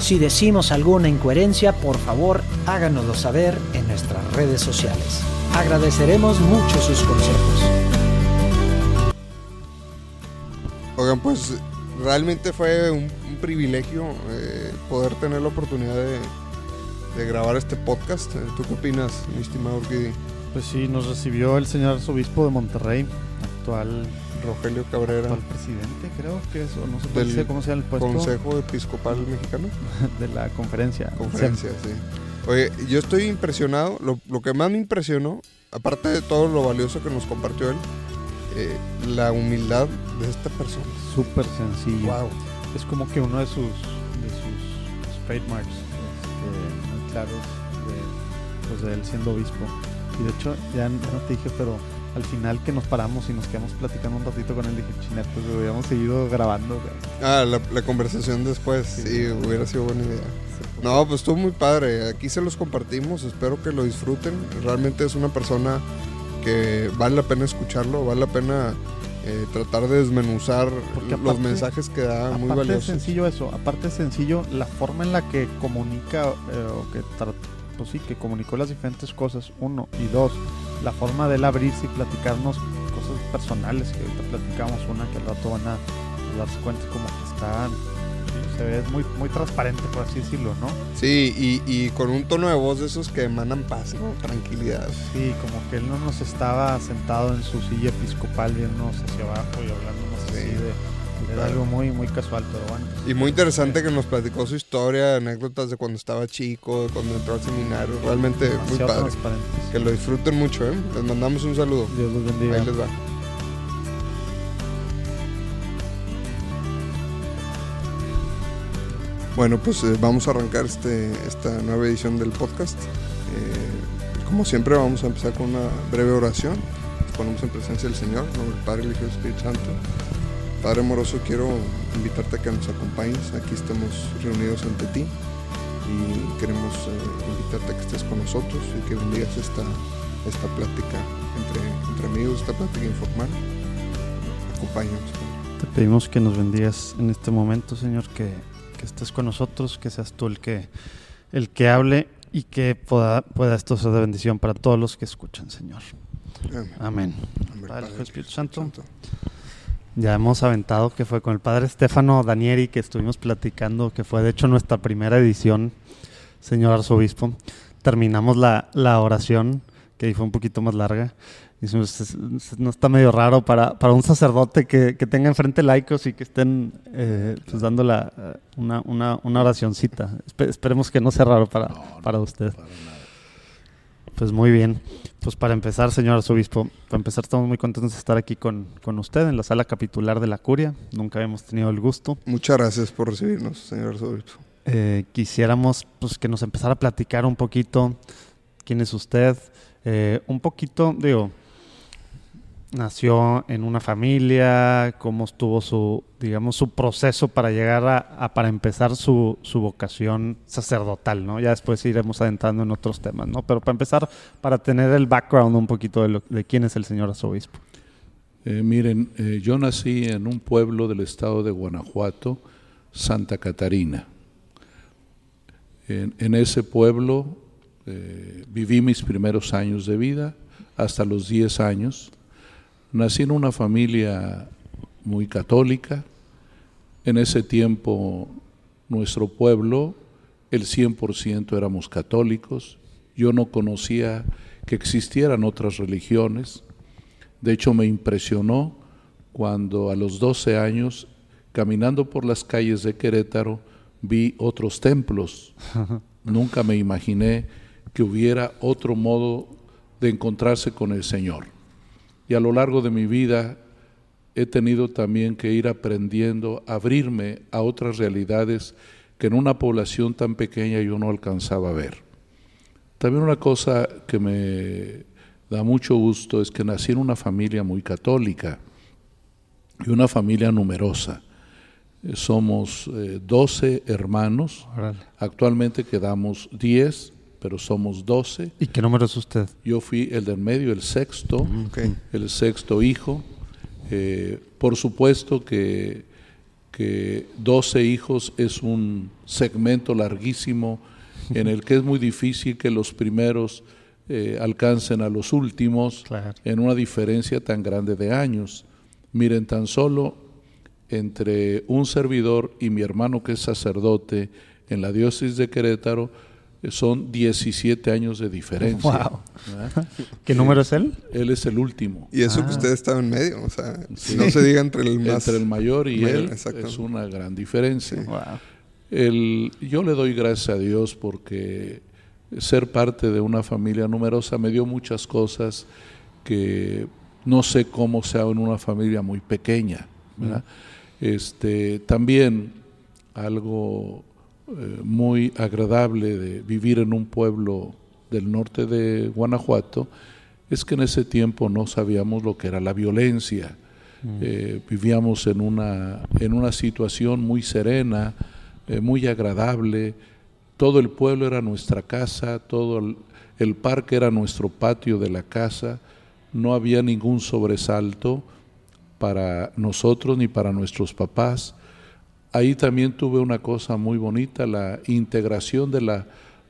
Si decimos alguna incoherencia, por favor háganoslo saber en nuestras redes sociales. Agradeceremos mucho sus consejos. Oigan, pues realmente fue un, un privilegio eh, poder tener la oportunidad de, de, grabar este podcast. ¿Tú qué opinas, mi estimado Urquidi? Pues sí, nos recibió el señor arzobispo de Monterrey, actual Rogelio Cabrera. Actual presidente, creo que es, o no sé dice cómo sea el puesto. Consejo Episcopal Mexicano. De la conferencia. Conferencia, sí. Oye, yo estoy impresionado. Lo, lo, que más me impresionó, aparte de todo lo valioso que nos compartió él, eh, la humildad de esta persona. Súper sencillo. Wow. Es como que uno de sus, de sus trademarks este, muy claros de, pues de él siendo obispo. Y de hecho, ya, ya no te dije, pero al final que nos paramos y nos quedamos platicando un ratito con él, dije, chinete, pues hubiéramos seguido grabando. Güey. Ah, la, la, conversación después, sí, sí hubiera sido buena idea. Sí, no, pues estuvo muy padre. Aquí se los compartimos, espero que lo disfruten. Realmente es una persona que vale la pena escucharlo, vale la pena eh, tratar de desmenuzar los mensajes que da muy aparte valiosos. es sencillo eso, aparte es sencillo la forma en la que comunica eh, o que pues sí, que comunicó las diferentes cosas, uno, y dos, la forma de él abrirse y platicarnos cosas personales que ahorita platicamos, una que al rato van a darse cuenta como que están, se ve muy, muy transparente, por así decirlo, ¿no? Sí, y, y, con un tono de voz de esos que emanan paz, ¿no? Tranquilidad. Sí, como que él no nos estaba sentado en su silla episcopal viéndonos hacia abajo y hablándonos sí. así de... Era algo muy, muy casual, pero bueno. Y muy interesante que nos platicó su historia, anécdotas de cuando estaba chico, de cuando entró al seminario. Realmente muy padre. Que lo disfruten mucho, ¿eh? Les mandamos un saludo. Dios los bendiga. Ahí les va. Bueno, pues eh, vamos a arrancar este, esta nueva edición del podcast. Eh, como siempre, vamos a empezar con una breve oración. Nos ponemos en presencia del Señor, en nombre del Padre, el Hijo y el Espíritu Santo. Padre amoroso, quiero invitarte a que nos acompañes. Aquí estamos reunidos ante ti y queremos eh, invitarte a que estés con nosotros y que bendigas esta, esta plática entre, entre amigos, esta plática informal. Acompáñanos. Te pedimos que nos bendigas en este momento, Señor, que, que estés con nosotros, que seas tú el que, el que hable y que pueda, pueda esto ser de bendición para todos los que escuchan, Señor. Amén. Amén. Amén. Padre, Espíritu Santo. Ya hemos aventado que fue con el padre Stefano Danieri que estuvimos platicando, que fue de hecho nuestra primera edición, señor arzobispo. Terminamos la, la oración, que ahí fue un poquito más larga. Y no está medio raro para, para un sacerdote que, que tenga enfrente laicos y que estén eh, pues dando la, una, una, una oracioncita. Espe esperemos que no sea raro para, no, para no, usted. Para. Pues muy bien. Pues para empezar, señor arzobispo, para empezar estamos muy contentos de estar aquí con, con usted en la sala capitular de la curia. Nunca habíamos tenido el gusto. Muchas gracias por recibirnos, señor arzobispo. Eh, quisiéramos pues que nos empezara a platicar un poquito quién es usted, eh, un poquito, digo, nació en una familia, cómo estuvo su, digamos, su proceso para llegar a, para empezar su, su, vocación sacerdotal, ¿no? Ya después iremos adentrando en otros temas, ¿no? Pero para empezar, para tener el background un poquito de, lo, de quién es el señor arzobispo. Eh, miren, eh, yo nací en un pueblo del estado de Guanajuato, Santa Catarina. En, en ese pueblo eh, viví mis primeros años de vida, hasta los 10 años. Nací en una familia muy católica. En ese tiempo nuestro pueblo, el 100% éramos católicos. Yo no conocía que existieran otras religiones. De hecho, me impresionó cuando a los 12 años, caminando por las calles de Querétaro, vi otros templos. Nunca me imaginé que hubiera otro modo de encontrarse con el Señor. Y a lo largo de mi vida he tenido también que ir aprendiendo a abrirme a otras realidades que en una población tan pequeña yo no alcanzaba a ver. También una cosa que me da mucho gusto es que nací en una familia muy católica y una familia numerosa. Eh, somos 12 eh, hermanos, actualmente quedamos 10, pero somos 12. ¿Y qué número es usted? Yo fui el del medio, el sexto, mm, el sexto hijo. Eh, por supuesto que, que 12 hijos es un segmento larguísimo en el que es muy difícil que los primeros alcancen a los últimos en una diferencia tan grande de años. Miren, tan solo entre un servidor y mi hermano que es sacerdote en la diócesis de Querétaro eh, son 17 años de diferencia. ¿Qué número es él? Él es el último. Y eso que ah. usted estaba en medio, o sea, no se diga entre el Entre el mayor y él es una gran diferencia. El, yo le doy gracias a Dios porque ser parte de una familia numerosa me dio muchas cosas que no sé cómo sea en una familia muy pequeña. Este, también algo eh, muy agradable de vivir en un pueblo del norte de Guanajuato es que en ese tiempo no sabíamos lo que era la violencia. Eh, vivíamos en una, en una situación muy serena, eh, muy agradable. Todo el pueblo era nuestra casa, todo el parque era nuestro patio de la casa no había ningún sobresalto para nosotros ni para nuestros papás. Ahí también tuve una cosa muy bonita, la integración de la,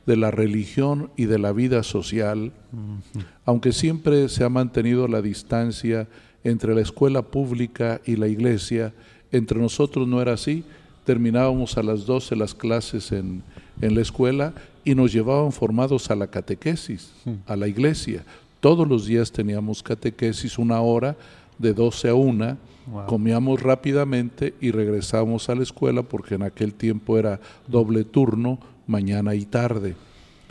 de la religión y de la vida social, aunque siempre se ha mantenido la distancia entre la escuela pública y la iglesia, entre nosotros no era así, terminábamos a las 12 las clases en, en la escuela y nos llevaban formados a la catequesis, a la iglesia. Todos los días teníamos catequesis, una hora de 12 a 1, comíamos rápidamente y regresábamos a la escuela porque en aquel tiempo era doble turno, mañana y tarde.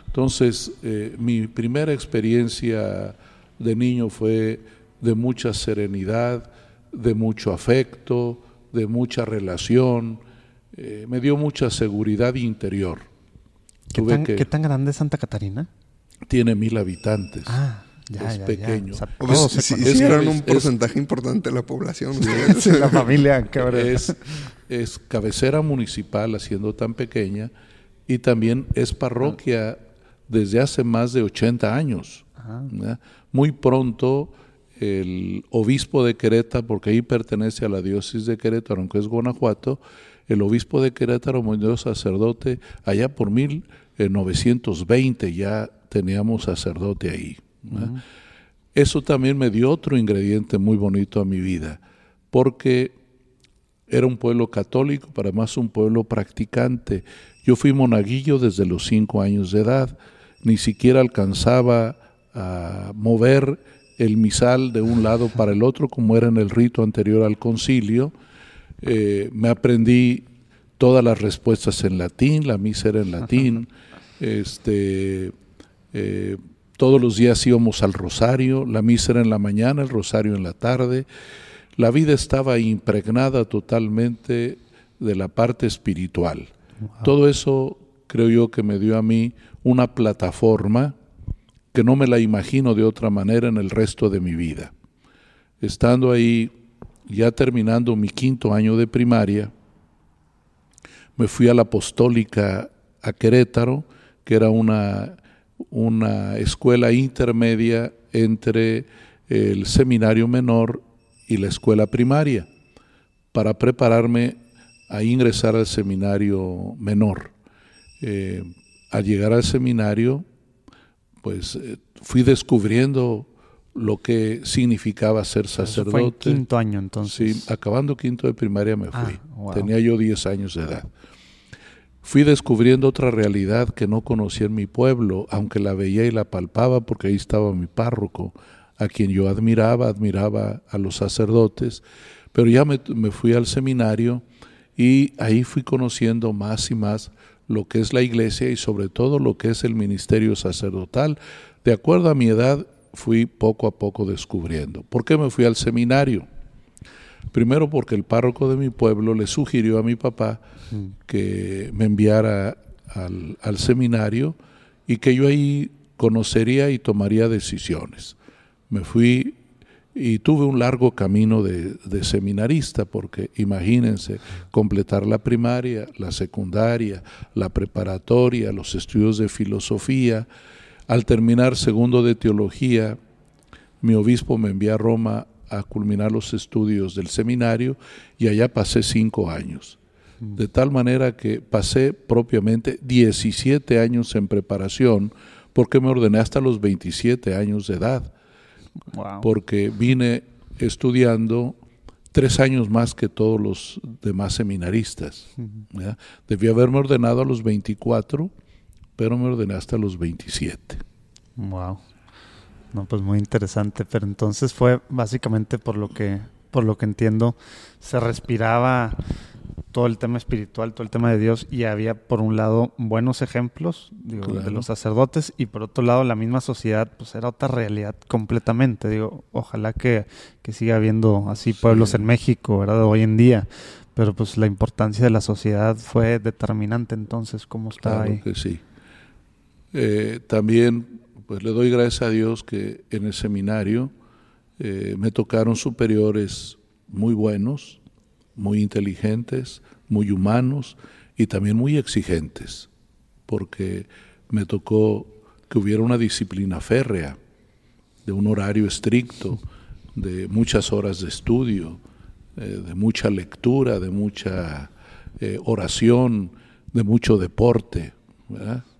Entonces, eh, mi primera experiencia de niño fue de mucha serenidad, de mucho afecto, de mucha relación, eh, me dio mucha seguridad interior. ¿Qué, tan, grande es Santa Catarina? Tiene mil habitantes. Ah es pequeño. es, un porcentaje importante de la población. la familia, es, es cabecera municipal, haciendo tan pequeña, y también es parroquia desde hace más de 80 años. Muy pronto el obispo de Querétaro, porque ahí pertenece a la diócesis de Querétaro, aunque es Guanajuato, el obispo de Querétaro murió sacerdote allá por 1920, ya teníamos sacerdote ahí. Eso también me dio otro ingrediente muy bonito a mi vida, porque era un pueblo católico, pero además un pueblo practicante. Yo fui monaguillo desde los cinco años de edad, ni siquiera alcanzaba a mover el misal de un lado para el otro, como era en el rito anterior al concilio. Eh, me aprendí todas las respuestas en latín, la misa era en latín. este, eh, todos los días íbamos al rosario, la misa era en la mañana, el rosario en la tarde. La vida estaba impregnada totalmente de la parte espiritual. Todo eso creo yo que me dio a mí una plataforma que no me la imagino de otra manera en el resto de mi vida. Estando ahí, ya terminando mi quinto año de primaria, me fui a la apostólica a Querétaro, que era una una escuela intermedia entre el seminario menor y la escuela primaria para prepararme a ingresar al seminario menor. Eh, al llegar al seminario, pues eh, fui descubriendo lo que significaba ser sacerdote. fue quinto año entonces. Sí, acabando quinto de primaria me fui. Ah, Tenía yo 10 años de edad fui descubriendo otra realidad que no conocía en mi pueblo, aunque la veía y la palpaba porque ahí estaba mi párroco, a quien yo admiraba, admiraba a los sacerdotes, pero ya me, fui al seminario y ahí fui conociendo más y más lo que es la iglesia y sobre todo lo que es el ministerio sacerdotal. De acuerdo a mi edad, fui poco a poco descubriendo. ¿Por qué me fui al seminario? Primero porque el párroco de mi pueblo le sugirió a mi papá mm. que me enviara al, al seminario y que yo ahí conocería y tomaría decisiones. Me fui y tuve un largo camino de, seminarista, porque imagínense, completar la primaria, la secundaria, la preparatoria, los estudios de filosofía. Al terminar segundo de teología, mi obispo me envió a Roma a culminar los estudios del seminario y allá pasé cinco años. De tal manera que pasé propiamente 17 años en preparación, porque me ordené hasta los 27 años de edad porque vine estudiando tres años más que todos los demás seminaristas. Debí haberme ordenado a los 24, pero me ordené hasta los 27. Wow. No, pues muy interesante. Pero entonces fue básicamente por lo que, por lo que entiendo, se respiraba todo el tema espiritual, todo el tema de Dios, y había por un lado buenos ejemplos de los sacerdotes, y por otro lado la misma sociedad, pues era otra realidad completamente. Digo, ojalá que, siga habiendo así pueblos en México, ¿verdad? Hoy en día. Pero pues la importancia de la sociedad fue determinante entonces, ¿cómo claro que sí. Eh, también, pues le doy gracias a Dios que en el seminario eh, me tocaron superiores muy buenos, muy inteligentes, muy humanos y también muy exigentes, porque me tocó que hubiera una disciplina férrea, de un horario estricto, de muchas horas de estudio, eh, de mucha lectura, de mucha eh, oración, de mucho deporte,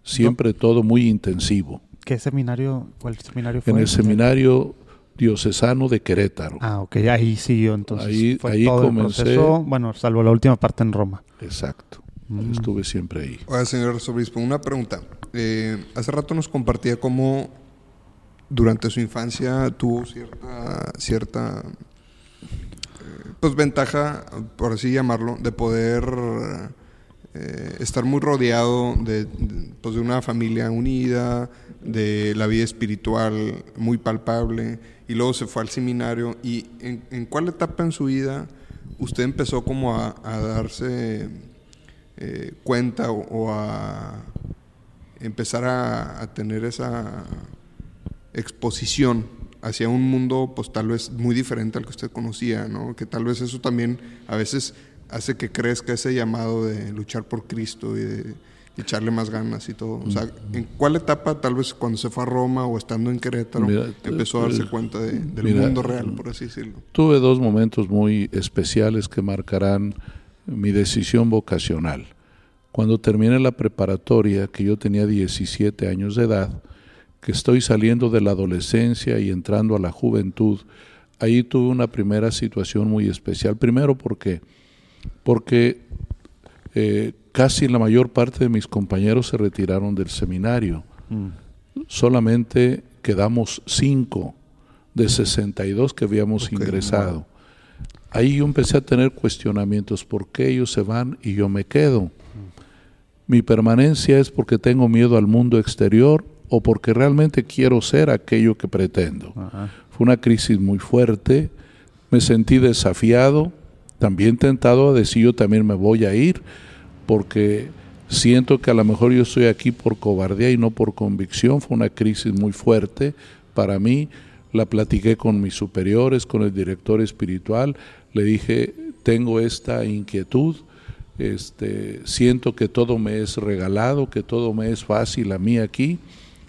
siempre todo muy intensivo. ¿Qué seminario, cuál seminario fue? En el seminario diocesano de Querétaro. Ah, ok, ahí siguió entonces. Ahí, ahí comencé. bueno, salvo la última parte en Roma. Exacto. Mm. Estuve siempre ahí. Oiga, señor arzobispo, una pregunta. Eh, hace rato nos compartía cómo durante su infancia tuvo cierta, cierta eh, pues ventaja, por así llamarlo, de poder eh, estar muy rodeado de, pues, de una familia unida, de la vida espiritual muy palpable y luego se fue al seminario. ¿Y en, cuál etapa en su vida usted empezó como a, darse eh, cuenta o, a empezar a, tener esa exposición hacia un mundo pues tal vez muy diferente al que usted conocía, ¿no? Que tal vez eso también a veces hace que crezca ese llamado de luchar por Cristo y de echarle más ganas y todo. O sea, ¿en cuál etapa, tal vez cuando se fue a Roma o estando en Querétaro, empezó a darse cuenta del mundo real, por así decirlo? Tuve dos momentos muy especiales que marcarán mi decisión vocacional. Cuando terminé la preparatoria, que yo tenía 17 años de edad, que estoy saliendo de la adolescencia y entrando a la juventud, ahí tuve una primera situación muy especial. Primero porque, porque eh, casi la mayor parte de mis compañeros se retiraron del seminario. Mm. Solamente quedamos cinco de 62 que habíamos ingresado. Ahí yo empecé a tener cuestionamientos, ¿por qué ellos se van y yo me quedo? Mm. Mi permanencia es porque tengo miedo al mundo exterior o porque realmente quiero ser aquello que pretendo. Fue una crisis muy fuerte, me sentí desafiado, también tentado a decir yo también me voy a ir, porque siento que a lo mejor yo estoy aquí por cobardía y no por convicción. Fue una crisis muy fuerte para mí. La platiqué con mis superiores, con el director espiritual. Le dije, tengo esta inquietud. Este, siento que todo me es regalado, que todo me es fácil a mí aquí.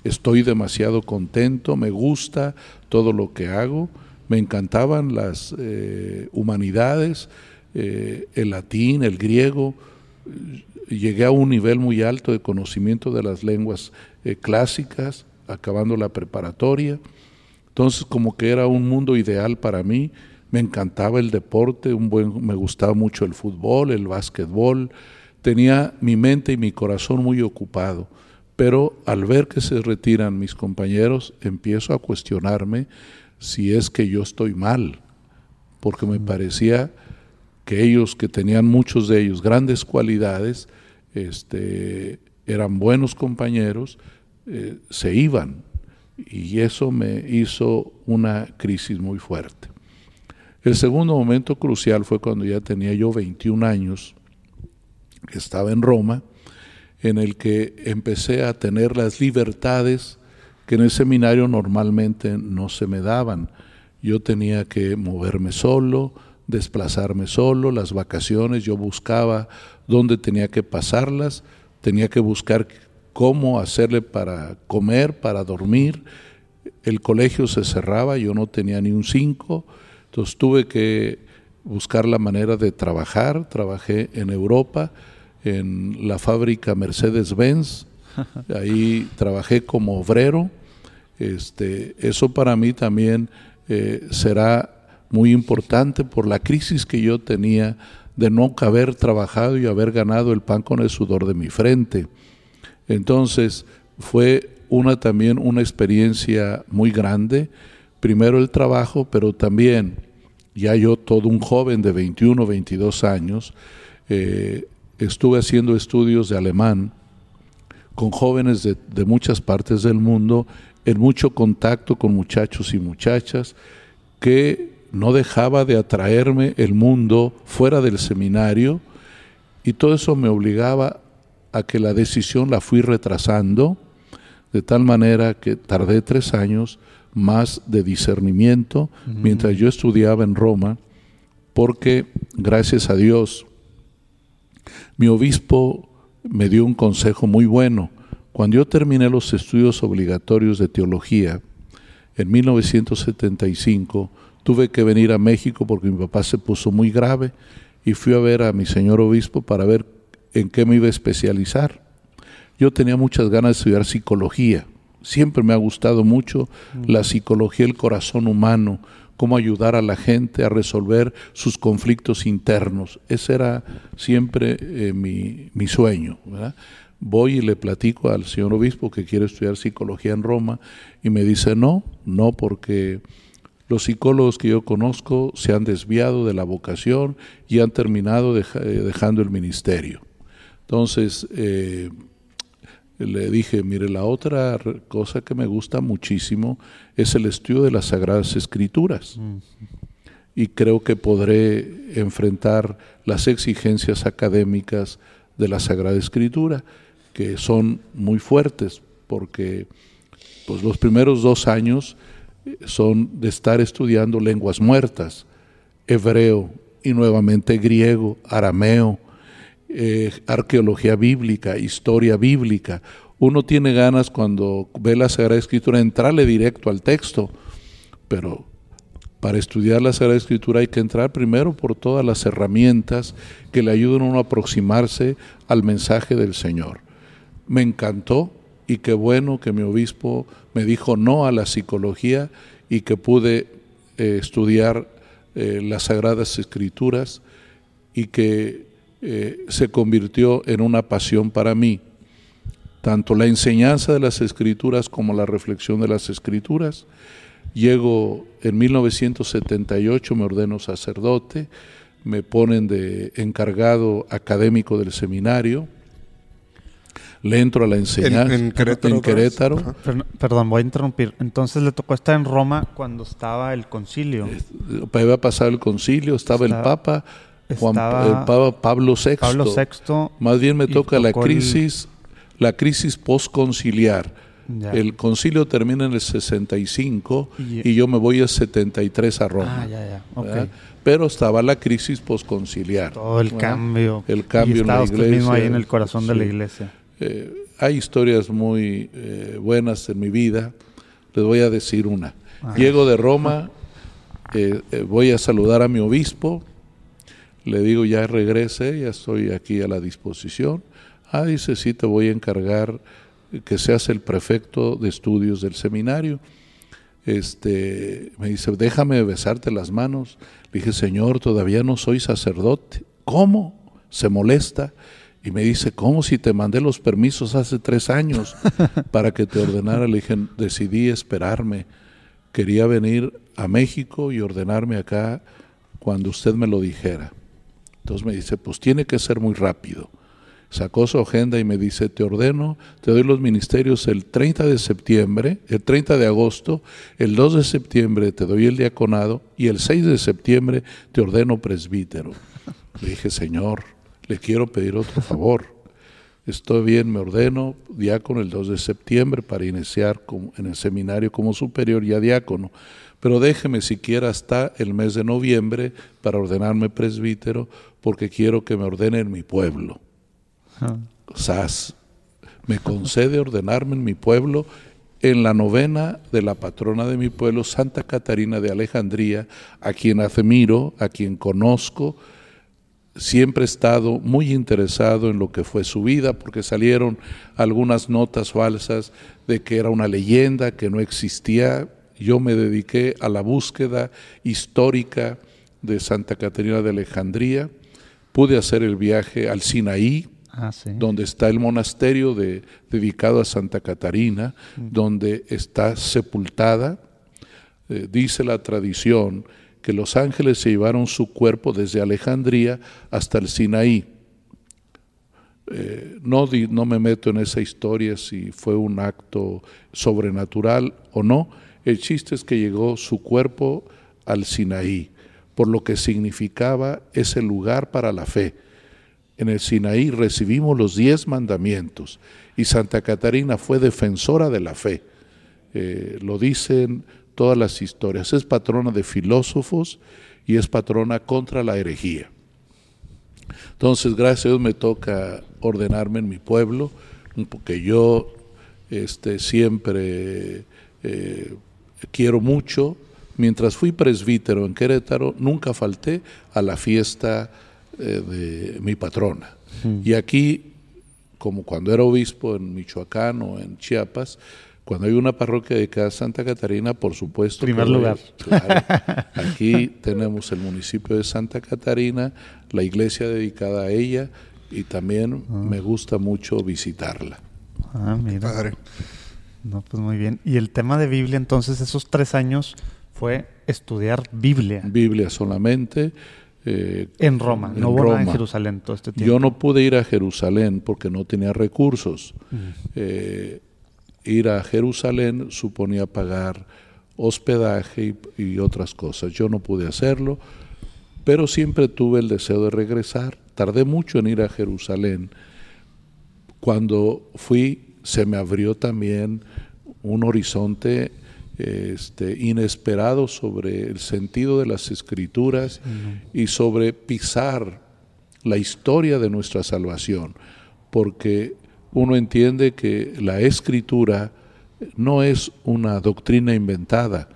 Estoy demasiado contento, me gusta todo lo que hago. Me encantaban las eh, humanidades, eh, el latín, el griego llegué a un nivel muy alto de conocimiento de las lenguas eh, clásicas, acabando la preparatoria. Entonces como que era un mundo ideal para mí. Me encantaba el deporte, me gustaba mucho el fútbol, el básquetbol. Tenía mi mente y mi corazón muy ocupado. Pero al ver que se retiran mis compañeros, empiezo a cuestionarme si es que yo estoy mal, porque me parecía que ellos, que tenían muchos de ellos grandes cualidades, este, eran buenos compañeros, eh, se iban. Y eso me hizo una crisis muy fuerte. El segundo momento crucial fue cuando ya tenía yo 21 años, estaba en Roma, en el que empecé a tener las libertades que en el seminario normalmente no se me daban. Yo tenía que moverme solo, desplazarme solo, las vacaciones, yo buscaba dónde tenía que pasarlas, tenía que buscar cómo hacerle para comer, para dormir. El colegio se cerraba, yo no tenía ni un cinco, entonces tuve que buscar la manera de trabajar. Trabajé en Europa, en la fábrica Mercedes-Benz, ahí trabajé como obrero. Este, eso para mí también eh, será muy importante por la crisis que yo tenía de no haber trabajado y haber ganado el pan con el sudor de mi frente. Entonces fue una también una experiencia muy grande, primero el trabajo, pero también ya yo todo un joven de 21, 22 años, eh, estuve haciendo estudios de alemán con jóvenes de, de muchas partes del mundo, en mucho contacto con muchachos y muchachas, que no dejaba de atraerme el mundo fuera del seminario y todo eso me obligaba a que la decisión la fui retrasando de tal manera que tardé tres años más de discernimiento mientras yo estudiaba en Roma porque gracias a Dios mi obispo me dio un consejo muy bueno. Cuando yo terminé los estudios obligatorios de teología en 1975, tuve que venir a México porque mi papá se puso muy grave y fui a ver a mi señor obispo para ver en qué me iba a especializar. Yo tenía muchas ganas de estudiar psicología. Siempre me ha gustado mucho mm. la psicología, el corazón humano, cómo ayudar a la gente a resolver sus conflictos internos. Ese era siempre eh, mi, mi, sueño. Voy y le platico al señor obispo que quiere estudiar psicología en Roma y me dice no, no porque los psicólogos que yo conozco se han desviado de la vocación y han terminado eh, dejando el ministerio. Entonces, eh, le dije, mire, la otra cosa que me gusta muchísimo es el estudio de las Sagradas Escrituras. Y creo que podré enfrentar las exigencias académicas de la Sagrada Escritura, que son muy fuertes, porque pues, los primeros dos años son de estar estudiando lenguas muertas, hebreo y nuevamente griego, arameo, eh, arqueología bíblica, historia bíblica. Uno tiene ganas cuando ve la Sagrada Escritura entrarle directo al texto, pero para estudiar la Sagrada Escritura hay que entrar primero por todas las herramientas que le ayudan a uno a aproximarse al mensaje del Señor. Me encantó y qué bueno que mi obispo me dijo no a la psicología y que pude eh, estudiar eh, las Sagradas Escrituras y que eh, se convirtió en una pasión para mí, tanto la enseñanza de las Escrituras como la reflexión de las Escrituras. Llego en 1978, me ordeno sacerdote, me ponen de encargado académico del seminario, le entro a la enseñanza en, Querétaro. perdón, voy a interrumpir. Entonces le tocó estar en Roma cuando estaba el concilio. Había pasado el concilio, estaba, el Papa, Juan, el Papa Pablo VI. Pablo VI. Más bien me toca la crisis, la crisis postconciliar. El concilio termina en el 65 y, yo me voy el 73 a Roma. Ah, ya, ya. Pero estaba la crisis postconciliar. Todo el cambio. El cambio en la iglesia. mismo ahí en el corazón de la iglesia. Eh, hay historias muy eh, buenas en mi vida. Les voy a decir una. Llego de Roma, eh, voy a saludar a mi obispo. Le digo, ya regrese, ya estoy aquí a la disposición. Ah, dice, sí, te voy a encargar que seas el prefecto de estudios del seminario. Este, me dice, déjame besarte las manos. Le dije, Señor, todavía no soy sacerdote. ¿Cómo? Se molesta. Y me dice, ¿cómo si te mandé los permisos hace tres años para que te ordenara? Le dije, decidí esperarme. Quería venir a México y ordenarme acá cuando usted me lo dijera. Entonces me dice, pues tiene que ser muy rápido. Sacó su agenda y me dice, te ordeno, te doy los ministerios el 30 de septiembre, el 30 de agosto, el 2 de septiembre te doy el diaconado y el 6 de septiembre te ordeno presbítero. Le dije, Señor, le quiero pedir otro favor. Estoy bien, me ordeno diácono el 2 de septiembre para iniciar en el seminario como superior y a diácono. Pero déjeme siquiera hasta el mes de noviembre para ordenarme presbítero porque quiero que me ordene en mi pueblo. SAS me concede ordenarme en mi pueblo en la novena de la patrona de mi pueblo, Santa Catarina de Alejandría, a quien admiro, a quien conozco, siempre he estado muy interesado en lo que fue su vida, porque salieron algunas notas falsas de que era una leyenda, que no existía. Yo me dediqué a la búsqueda histórica de Santa Catarina de Alejandría. Pude hacer el viaje al Sinaí, ah, donde está el monasterio dedicado a Santa Catarina, mm. donde está sepultada. Eh, dice la tradición que los ángeles se llevaron su cuerpo desde Alejandría hasta el Sinaí. Eh, no, no me meto en esa historia si fue un acto sobrenatural o no. El chiste es que llegó su cuerpo al Sinaí, por lo que significaba ese lugar para la fe. En el Sinaí recibimos los diez mandamientos y Santa Catarina fue defensora de la fe. Eh, lo dicen todas las historias. Es patrona de filósofos y es patrona contra la herejía. Entonces, gracias a Dios me toca ordenarme en mi pueblo, porque yo este, siempre eh, quiero mucho. Mientras fui presbítero en Querétaro, nunca falté a la fiesta eh, de mi patrona. Mm. Y aquí, como cuando era obispo en Michoacán o en Chiapas, cuando hay una parroquia dedicada a Santa Catarina, por supuesto. Primer lugar. Aquí tenemos el municipio de Santa Catarina, la iglesia dedicada a ella y también ah. me gusta mucho visitarla. Ah, mira. Padre. No, pues muy bien. Y el tema de Biblia, entonces, esos tres años fue estudiar Biblia. Biblia solamente. Eh, en Roma, en no Roma. en Jerusalén todo este tiempo. Yo no pude ir a Jerusalén porque no tenía recursos. eh, ir a Jerusalén suponía pagar hospedaje y, otras cosas. Yo no pude hacerlo, pero siempre tuve el deseo de regresar. Tardé mucho en ir a Jerusalén. Cuando fui, se me abrió también un horizonte este, inesperado sobre el sentido de las escrituras y sobre pisar la historia de nuestra salvación, porque uno entiende que la escritura no es una doctrina inventada,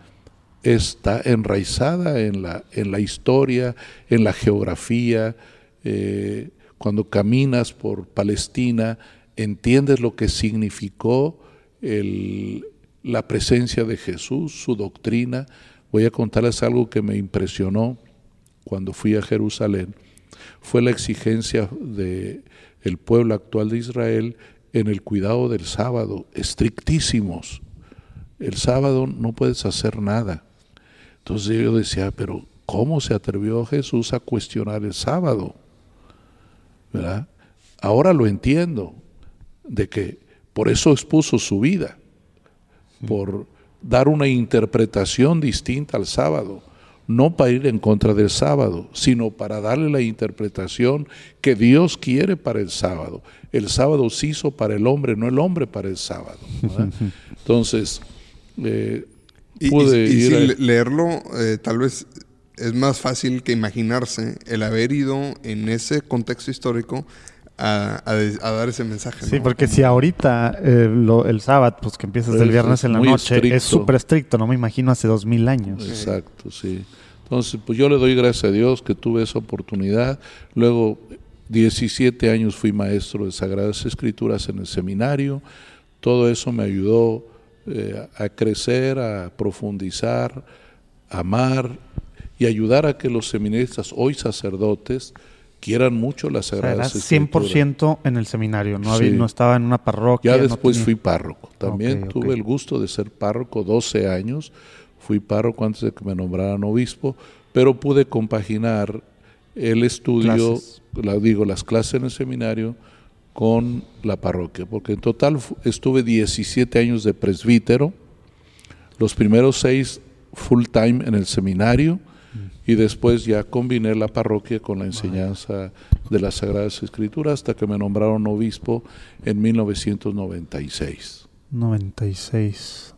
está enraizada en la, en la historia, en la geografía. Eh, cuando caminas por Palestina, entiendes lo que significó la presencia de Jesús, su doctrina. Voy a contarles algo que me impresionó cuando fui a Jerusalén. Fue la exigencia de el pueblo actual de Israel en el cuidado del sábado, estrictísimos. El sábado no puedes hacer nada. Entonces yo decía, pero ¿cómo se atrevió Jesús a cuestionar el sábado? Ahora lo entiendo, de que por eso expuso su vida, por dar una interpretación distinta al sábado no para ir en contra del sábado, sino para darle la interpretación que Dios quiere para el sábado. El sábado se hizo para el hombre, no el hombre para el sábado. Entonces, eh, pude y, leerlo eh, tal vez es más fácil que imaginarse el haber ido en ese contexto histórico a, dar ese mensaje. Sí, porque si ahorita eh, el sábado, pues que empiezas el viernes en la noche, es súper estricto, no me imagino hace dos mil años. Exacto, sí. Entonces, pues yo le doy gracias a Dios que tuve esa oportunidad. Luego, 17 años fui maestro de Sagradas Escrituras en el seminario. Todo eso me ayudó eh, a crecer, a profundizar, a amar y ayudar a que los seminaristas, hoy sacerdotes, quieran mucho las Sagradas o sea, 100% en el seminario, no, no estaba en una parroquia. Ya después fui párroco. También tuve el gusto de ser párroco 12 años. Fui párroco antes de que me nombraran obispo, pero pude compaginar el estudio, la, digo, las clases en el seminario con la parroquia, porque en total estuve 17 años de presbítero, los primeros seis full time en el seminario y después ya combiné la parroquia con la enseñanza de las Sagradas Escrituras hasta que me nombraron obispo en 1996. 96.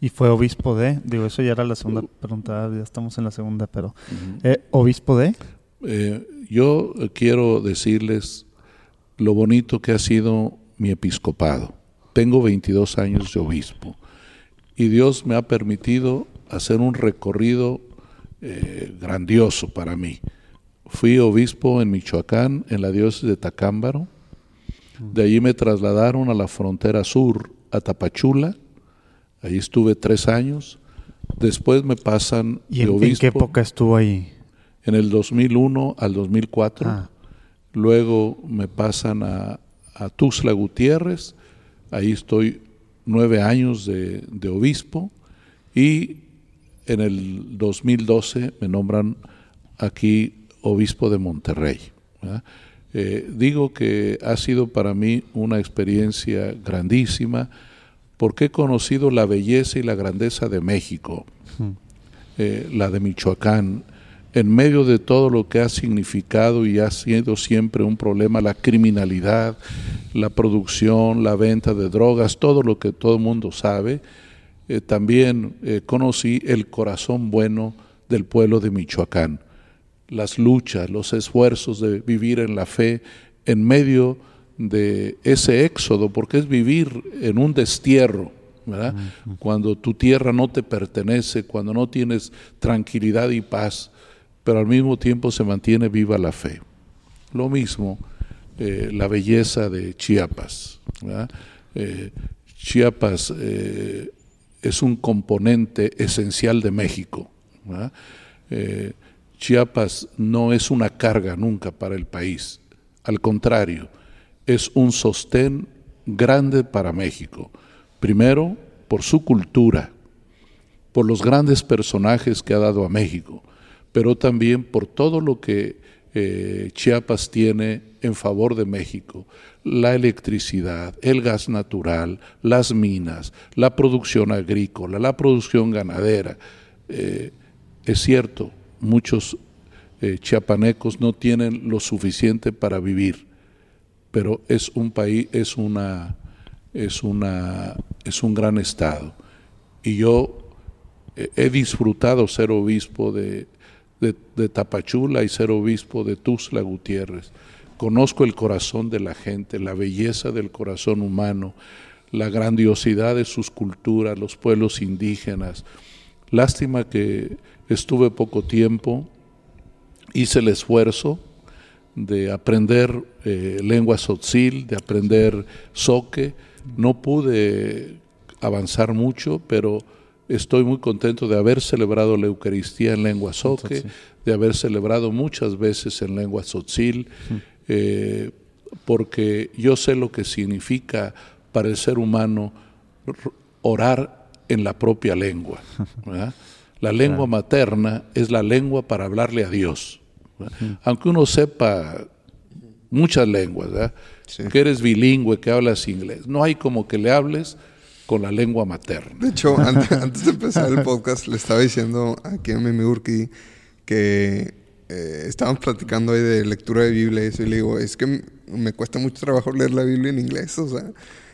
Y fue obispo de, digo, eso ya era la segunda pregunta, ya estamos en la segunda, pero eh, obispo de... Eh, yo quiero decirles lo bonito que ha sido mi episcopado. Tengo 22 años de obispo y Dios me ha permitido hacer un recorrido eh, grandioso para mí. Fui obispo en Michoacán, en la diócesis de Tacámbaro. De allí me trasladaron a la frontera sur, a Tapachula. Allí estuve tres años. Después me pasan ¿Y en, qué época estuvo ahí? En el 2001 al 2004. Ah. Luego me pasan a, a Gutiérrez. Ahí estoy nueve años de, de obispo. Y en el 2012 me nombran aquí obispo de Monterrey. Eh, digo que ha sido para mí una experiencia grandísima porque he conocido la belleza y la grandeza de México, eh, la de Michoacán, en medio de todo lo que ha significado y ha sido siempre un problema, la criminalidad, la producción, la venta de drogas, todo lo que todo el mundo sabe, eh, también eh, conocí el corazón bueno del pueblo de Michoacán, las luchas, los esfuerzos de vivir en la fe en medio de ese éxodo, porque es vivir en un destierro, ¿verdad? Cuando tu tierra no te pertenece, cuando no tienes tranquilidad y paz, pero al mismo tiempo se mantiene viva la fe. Lo mismo, eh, la belleza de Chiapas. Chiapas es un componente esencial de México. Eh, Chiapas no es una carga nunca para el país, al contrario, es un sostén grande para México. Primero, por su cultura, por los grandes personajes que ha dado a México, pero también por todo lo que eh, Chiapas tiene en favor de México, la electricidad, el gas natural, las minas, la producción agrícola, la producción ganadera. Eh, es cierto, muchos eh, chiapanecos no tienen lo suficiente para vivir, pero es un país, es una, es una, es un gran estado. Y yo he disfrutado ser obispo de, de Tapachula y ser obispo de Tuzla Gutiérrez Conozco el corazón de la gente, la belleza del corazón humano, la grandiosidad de sus culturas, los pueblos indígenas. Lástima que estuve poco tiempo, hice el esfuerzo de aprender eh, lengua sotzil, de aprender soque. No pude avanzar mucho, pero estoy muy contento de haber celebrado la Eucaristía en lengua soque, de haber celebrado muchas veces en lengua sotzil. Eh, porque yo sé lo que significa para el ser humano orar en la propia lengua. La lengua materna es la lengua para hablarle a Dios. Aunque uno sepa muchas lenguas, que eres bilingüe, que hablas inglés, no hay como que le hables con la lengua materna. De hecho, antes, de empezar el podcast, le estaba diciendo aquí a Mimi Urki que eh, estábamos platicando ahí de lectura de Biblia y eso, y le digo, es que me cuesta mucho trabajo leer la Biblia en inglés, o sea,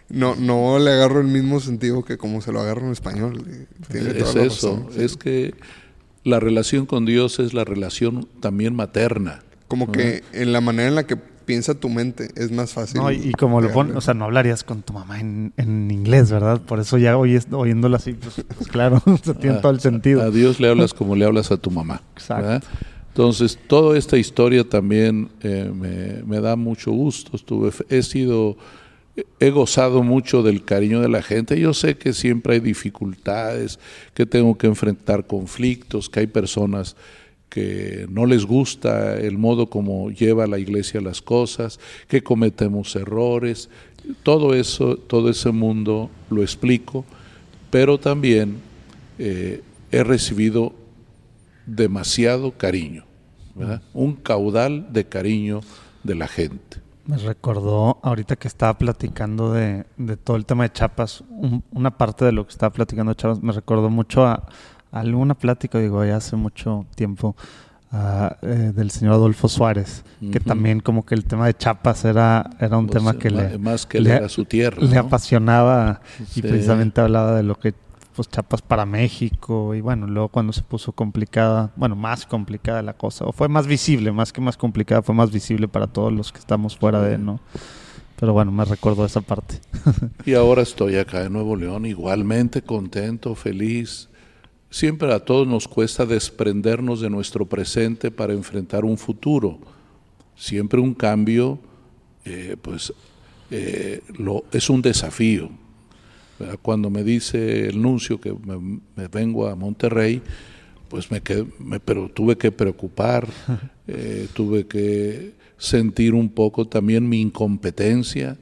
no, no le agarro el mismo sentido que como se lo agarro en español. es eso, es que la relación con Dios es la relación también materna. Como que en la manera en la que piensa tu mente es más fácil. No, y, como lo pones, o sea, no hablarías con tu mamá en, en inglés, ¿verdad? Por eso ya oyes, oyéndolo así, pues, pues claro, tiene todo el sentido. A Dios le hablas como le hablas a tu mamá. Exacto. Entonces, toda esta historia también eh, me, da mucho gusto. Estuve, he sido, he gozado mucho del cariño de la gente. Yo sé que siempre hay dificultades, que tengo que enfrentar conflictos, que hay personas que no les gusta el modo como lleva la iglesia las cosas, que cometemos errores. Todo eso, todo ese mundo lo explico, pero también eh, he recibido demasiado cariño. un caudal de cariño de la gente. Me recordó, ahorita que estaba platicando de, todo el tema de Chapas, una parte de lo que estaba platicando de Chapas me recordó mucho a, alguna plática, digo, ya hace mucho tiempo, eh, del señor Adolfo Suárez, que también como que el tema de Chapas era, era un pues, tema que le... Más que le, su tierra. Le apasionaba y precisamente hablaba de lo que pues chapas para México y bueno, luego cuando se puso complicada, bueno, más complicada la cosa, o fue más visible, más que más complicada, fue más visible para todos los que estamos fuera de, ¿no? Pero bueno, me recuerdo esa parte. y ahora estoy acá en Nuevo León, igualmente contento, feliz. Siempre a todos nos cuesta desprendernos de nuestro presente para enfrentar un futuro. Siempre un cambio, eh, pues, eh, lo, es un desafío cuando me dice el nuncio que me, vengo a Monterrey, pues me, me pero tuve que preocupar, eh, tuve que sentir un poco también mi incompetencia,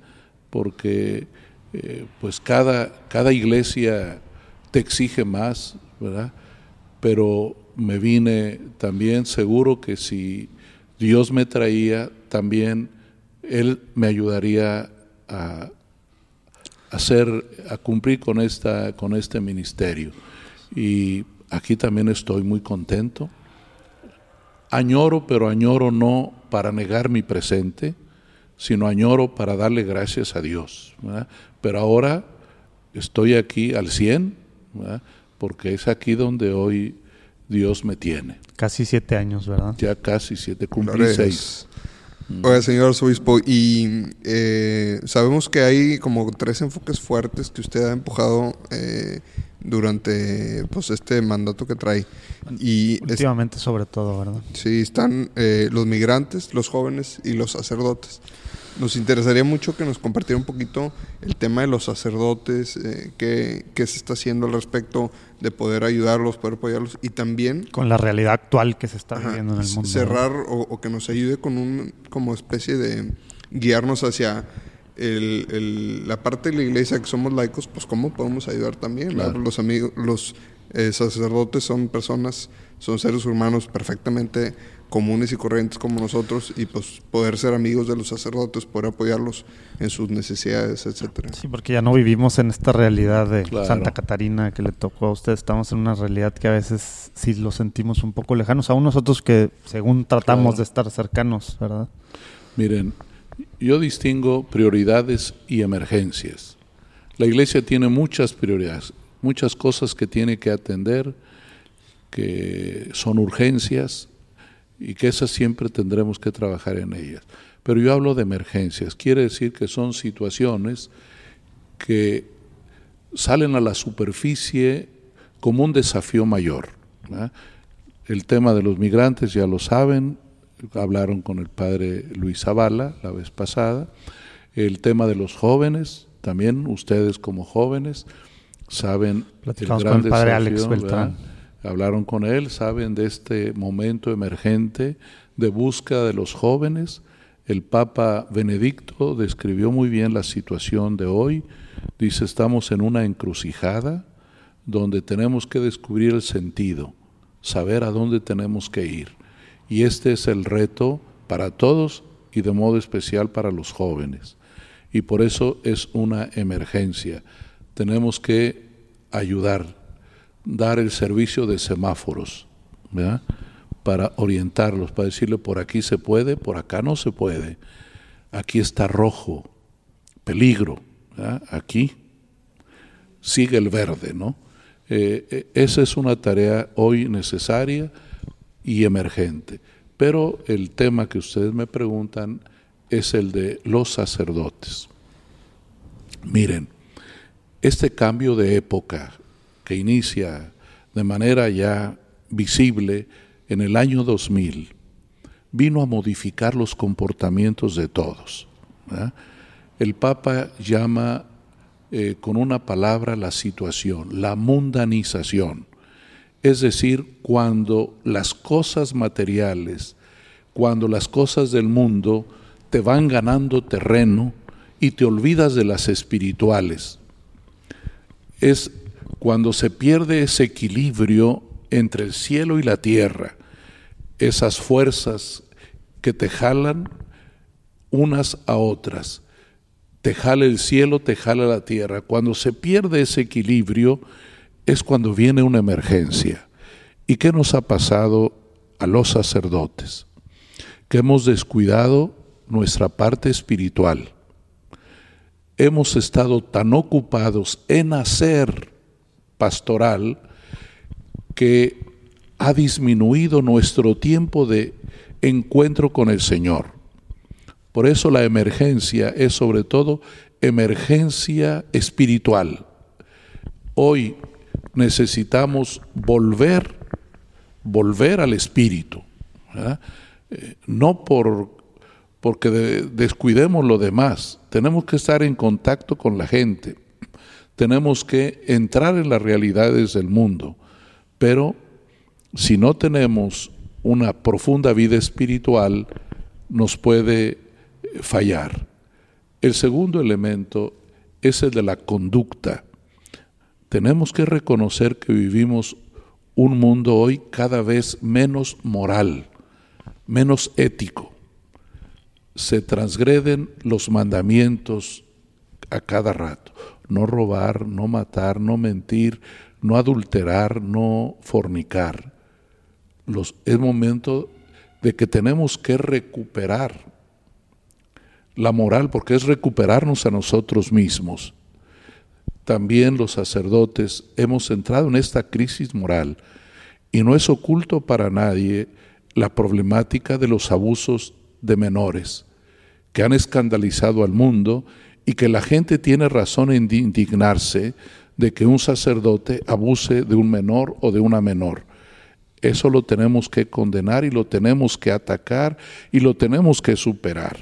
porque eh, pues cada, cada iglesia te exige más, ¿verdad? Pero me vine también seguro que si Dios me traía, también Él me ayudaría a, hacer, a cumplir con, esta, con este ministerio. Y aquí también estoy muy contento. Añoro, pero añoro no para negar mi presente, sino añoro para darle gracias a Dios. Pero ahora estoy aquí al 100, porque es aquí donde hoy Dios me tiene. Casi siete años, ¿verdad? Ya casi siete, cumplí seis. Oiga, señor arzobispo, y eh, sabemos que hay como tres enfoques fuertes que usted ha empujado eh, durante pues este mandato que trae. Y Últimamente sobre todo, ¿verdad? Sí, están eh, los migrantes, los jóvenes y los sacerdotes. Nos interesaría mucho que nos compartiera un poquito el tema de los sacerdotes, eh, qué, se está haciendo al respecto de poder ayudarlos, poder apoyarlos y también... Con la realidad actual que se está viviendo en el mundo. Cerrar o, que nos ayude con un como especie de guiarnos hacia la parte de la iglesia que somos laicos, pues cómo podemos ayudar también. Los amigos, los eh, sacerdotes son personas, son seres humanos perfectamente comunes y corrientes como nosotros y pues poder ser amigos de los sacerdotes, poder apoyarlos en sus necesidades, etcétera. Sí, porque ya no vivimos en esta realidad de Santa Catarina que le tocó a usted, estamos en una realidad que a veces sí lo sentimos un poco lejanos, aún nosotros que según tratamos de estar cercanos, ¿verdad? Miren, yo distingo prioridades y emergencias. La iglesia tiene muchas prioridades, muchas cosas que tiene que atender, que son urgencias, y que esas siempre tendremos que trabajar en ellas. Pero yo hablo de emergencias, quiere decir que son situaciones que salen a la superficie como un desafío mayor. El tema de los migrantes ya lo saben, hablaron con el padre Luis Zavala la vez pasada. El tema de los jóvenes, también ustedes como jóvenes saben el gran con el padre Alex Beltrán hablaron con él, saben de este momento emergente de búsqueda de los jóvenes. El Papa Benedicto describió muy bien la situación de hoy. Dice, estamos en una encrucijada donde tenemos que descubrir el sentido, saber a dónde tenemos que ir. Y este es el reto para todos y de modo especial para los jóvenes. Y por eso es una emergencia. Tenemos que ayudar dar el servicio de semáforos, para orientarlos, para decirle por aquí se puede, por acá no se puede, aquí está rojo, peligro, aquí sigue el verde, ¿no? Eh, eh, esa es una tarea hoy necesaria y emergente. Pero el tema que ustedes me preguntan es el de los sacerdotes. Miren, este cambio de época que inicia de manera ya visible en el año 2000, vino a modificar los comportamientos de todos. El Papa llama eh, con una palabra la situación, la mundanización, es decir, cuando las cosas materiales, cuando las cosas del mundo te van ganando terreno y te olvidas de las espirituales. Es cuando se pierde ese equilibrio entre el cielo y la tierra, esas fuerzas que te jalan unas a otras. Te jala el cielo, te jala la tierra. Cuando se pierde ese equilibrio es cuando viene una emergencia. ¿Y qué nos ha pasado a los sacerdotes? Que hemos descuidado nuestra parte espiritual. Hemos estado tan ocupados en hacer pastoral que ha disminuido nuestro tiempo de encuentro con el Señor. Por eso la emergencia es sobre todo emergencia espiritual. Hoy necesitamos volver, volver al espíritu. Eh, no por, porque descuidemos lo demás, tenemos que estar en contacto con la gente, tenemos que entrar en las realidades del mundo, pero si no tenemos una profunda vida espiritual, nos puede fallar. El segundo elemento es el de la conducta. Tenemos que reconocer que vivimos un mundo hoy cada vez menos moral, menos ético. Se transgreden los mandamientos a cada rato. No robar, no matar, no mentir, no adulterar, no fornicar. Los, es momento de que tenemos que recuperar la moral, porque es recuperarnos a nosotros mismos. También los sacerdotes hemos entrado en esta crisis moral y no es oculto para nadie la problemática de los abusos de menores que han escandalizado al mundo y que la gente tiene razón en indignarse de que un sacerdote abuse de un menor o de una menor. Eso lo tenemos que condenar y lo tenemos que atacar y lo tenemos que superar.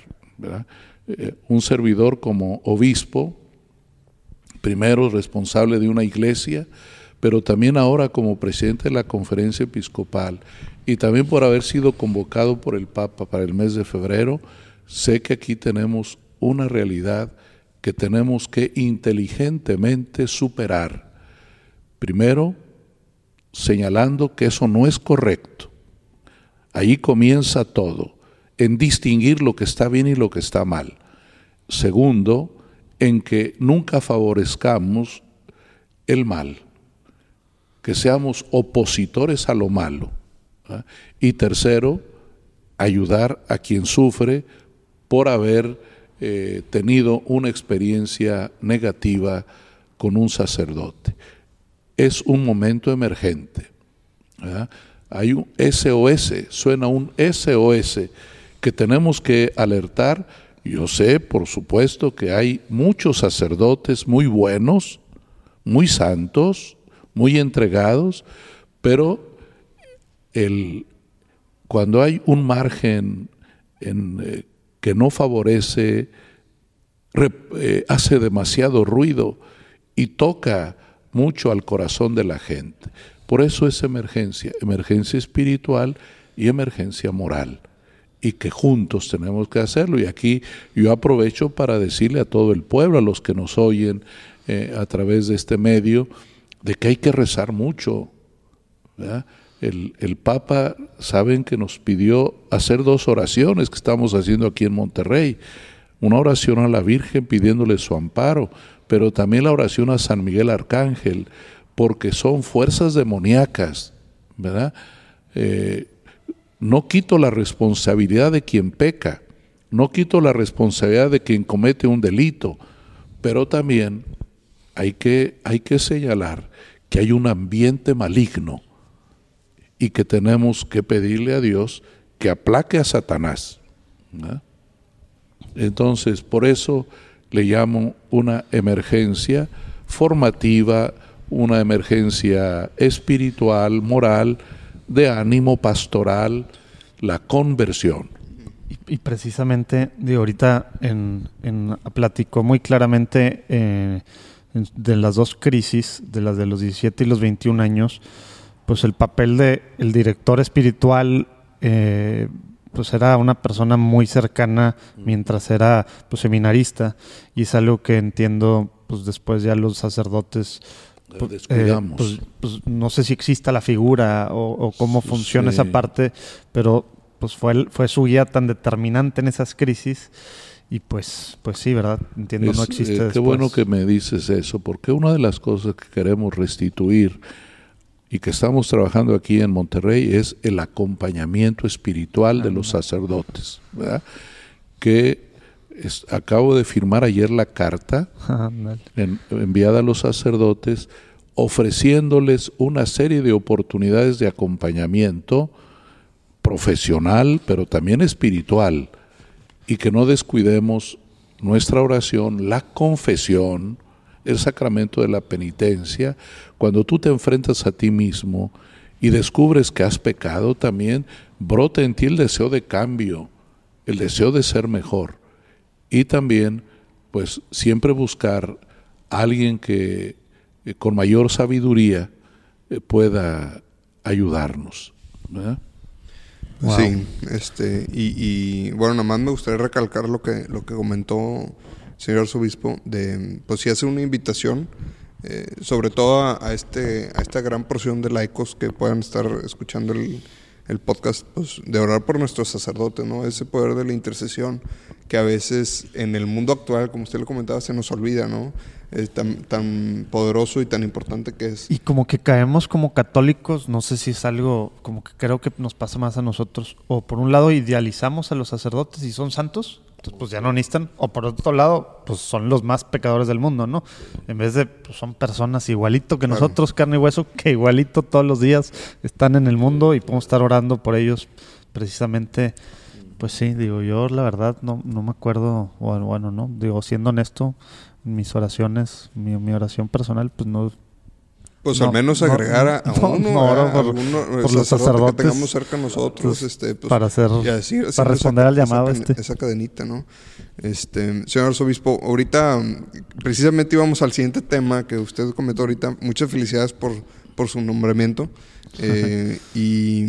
Eh, un servidor como obispo, primero responsable de una iglesia, pero también ahora como presidente de la conferencia episcopal y también por haber sido convocado por el Papa para el mes de febrero, sé que aquí tenemos una realidad que tenemos que inteligentemente superar. Primero, señalando que eso no es correcto. Ahí comienza todo en distinguir lo que está bien y lo que está mal. Segundo, en que nunca favorezcamos el mal, que seamos opositores a lo malo. Y tercero, ayudar a quien sufre por haber eh, tenido una experiencia negativa con un sacerdote. Es un momento emergente. Hay un SOS, suena un SOS que tenemos que alertar. Yo sé, por supuesto, que hay muchos sacerdotes muy buenos, muy santos, muy entregados, pero el, cuando hay un margen en, eh, que no favorece, eh, hace demasiado ruido y toca mucho al corazón de la gente. Por eso es emergencia, emergencia espiritual y emergencia moral y que juntos tenemos que hacerlo. Y aquí yo aprovecho para decirle a todo el pueblo, a los que nos oyen eh, a través de este medio, de que hay que rezar mucho. El, Papa, saben que nos pidió hacer dos oraciones que estamos haciendo aquí en Monterrey. Una oración a la Virgen pidiéndole su amparo, pero también la oración a San Miguel Arcángel, porque son fuerzas demoníacas, ¿verdad? Eh, no quito la responsabilidad de quien peca, no quito la responsabilidad de quien comete un delito, pero también hay que, hay que señalar que hay un ambiente maligno y que tenemos que pedirle a Dios que aplaque a Satanás. Entonces, por eso le llamo una emergencia formativa, una emergencia espiritual, moral, de ánimo pastoral, la conversión. Y, precisamente, de ahorita en, platicó muy claramente eh, de las dos crisis, de las de los 17 y los 21 años, pues el papel de el director espiritual eh, pues era una persona muy cercana mientras era pues seminarista y es algo que entiendo pues después ya los sacerdotes pues, descuidamos. Pues, pues, no sé si exista la figura o, cómo funciona esa parte, pero pues fue, fue su guía tan determinante en esas crisis y pues, pues sí, ¿verdad? Entiendo, no existe. Eh, qué bueno que me dices eso, porque una de las cosas que queremos restituir y que estamos trabajando aquí en Monterrey es el acompañamiento espiritual de los sacerdotes, ¿verdad? Que acabo de firmar ayer la carta enviada a los sacerdotes ofreciéndoles una serie de oportunidades de acompañamiento profesional, pero también espiritual, y que no descuidemos nuestra oración, la confesión, el sacramento de la penitencia, cuando tú te enfrentas a ti mismo y descubres que has pecado, también brota en ti el deseo de cambio, el deseo de ser mejor. Y también, pues, siempre buscar a alguien que eh, con mayor sabiduría eh, pueda ayudarnos. Sí, este, y, bueno, nada más me gustaría recalcar lo que, lo que comentó señor arzobispo, de, pues si hace una invitación, eh, sobre todo a, este, a esta gran porción de laicos que puedan estar escuchando el, podcast, pues de orar por nuestros sacerdotes, ¿no? Ese poder de la intercesión que a veces en el mundo actual, como usted lo comentaba, se nos olvida, ¿no? Es tan, tan poderoso y tan importante que es. Y como que caemos como católicos, no sé si es algo como que creo que nos pasa más a nosotros, o por un lado idealizamos a los sacerdotes y son santos, entonces pues ya no necesitan, o por otro lado, pues son los más pecadores del mundo, ¿no? En vez de, pues son personas igualito que nosotros, carne y hueso, que igualito todos los días están en el mundo y podemos estar orando por ellos precisamente pues sí, digo, yo la verdad no, no me acuerdo, bueno, bueno, no, digo, siendo honesto, mis oraciones, mi, mi oración personal, pues no... Pues al menos agregar a, uno, por, los sacerdotes que tengamos cerca nosotros, pues, este, pues, para hacer, para responder al llamado esa, este. Esa cadenita, ¿no? Este, señor arzobispo, ahorita precisamente íbamos al siguiente tema que usted comentó ahorita. Muchas felicidades por, por su nombramiento. Eh, y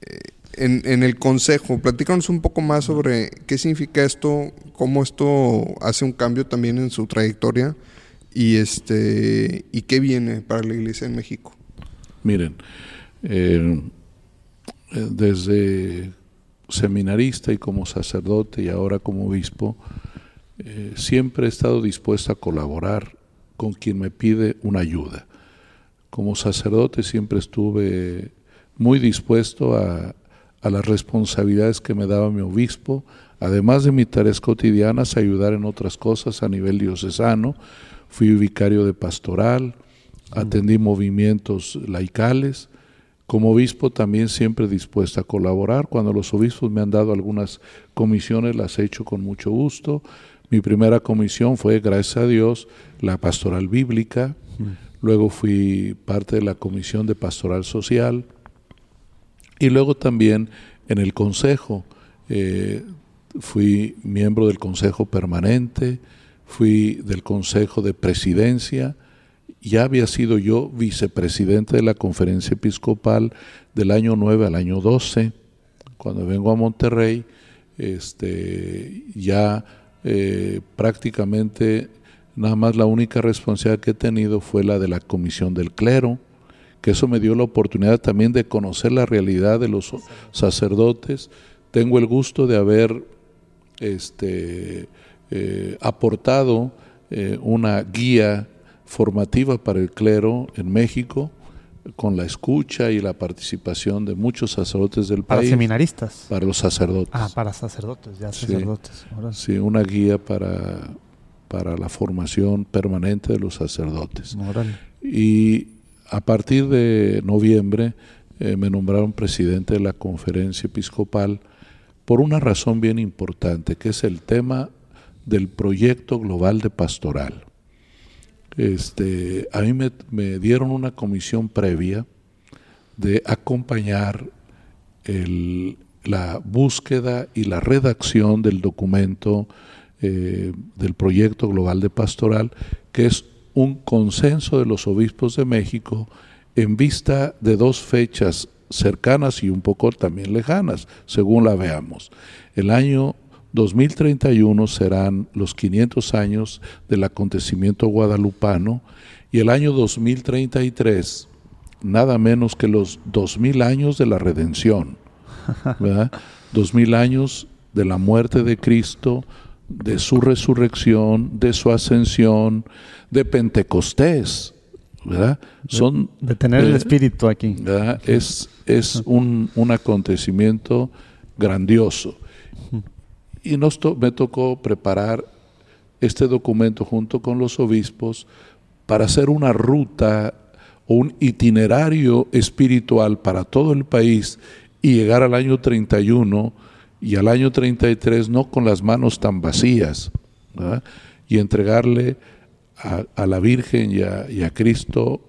eh, en, el consejo, platícanos un poco más sobre qué significa esto, cómo esto hace un cambio también en su trayectoria y este y qué viene para la iglesia en México. Miren, eh, desde seminarista y como sacerdote y ahora como obispo, eh, siempre he estado dispuesto a colaborar con quien me pide una ayuda. Como sacerdote siempre estuve muy dispuesto a, a las responsabilidades que me daba mi obispo, además de mis tareas cotidianas, ayudar en otras cosas a nivel diocesano. Fui vicario de pastoral, atendí movimientos laicales. Como obispo también siempre dispuesto a colaborar. Cuando los obispos me han dado algunas comisiones, las he hecho con mucho gusto. Mi primera comisión fue, gracias a Dios, la pastoral bíblica. Luego fui parte de la comisión de pastoral social y luego también en el Consejo, eh, fui miembro del Consejo Permanente, fui del Consejo de Presidencia, ya había sido yo vicepresidente de la Conferencia Episcopal del año 9 al año 12. Cuando vengo a Monterrey, este, ya eh, prácticamente nada más la única responsabilidad que he tenido fue la de la Comisión del Clero que eso me dio la oportunidad también de conocer la realidad de los sacerdotes. Tengo el gusto de haber este, eh, aportado eh, una guía formativa para el clero en México, con la escucha y la participación de muchos sacerdotes del país. ¿Para seminaristas? Para los sacerdotes. Ah, para sacerdotes, ya sacerdotes. Sí, una guía para, para la formación permanente de los sacerdotes. Y a partir de noviembre eh, me nombraron presidente de la conferencia episcopal por una razón bien importante, que es el tema del proyecto global de pastoral. Este, a mí me, dieron una comisión previa de acompañar la búsqueda y la redacción del documento eh, del proyecto global de pastoral, que es un consenso de los obispos de México en vista de dos fechas cercanas y un poco también lejanas, según la veamos. El año 2031 serán los 500 años del acontecimiento guadalupano y el año 2033 nada menos que los 2000 años de la redención. ¿verdad? 2000 años de la muerte de Cristo, de su resurrección, de su ascensión, de Pentecostés, ¿verdad? Son, de, tener el Espíritu aquí. Es, es un, un, acontecimiento grandioso. Y nos me tocó preparar este documento junto con los obispos para hacer una ruta o un itinerario espiritual para todo el país y llegar al año 31 y al año 33 no con las manos tan vacías y entregarle a, la Virgen y a Cristo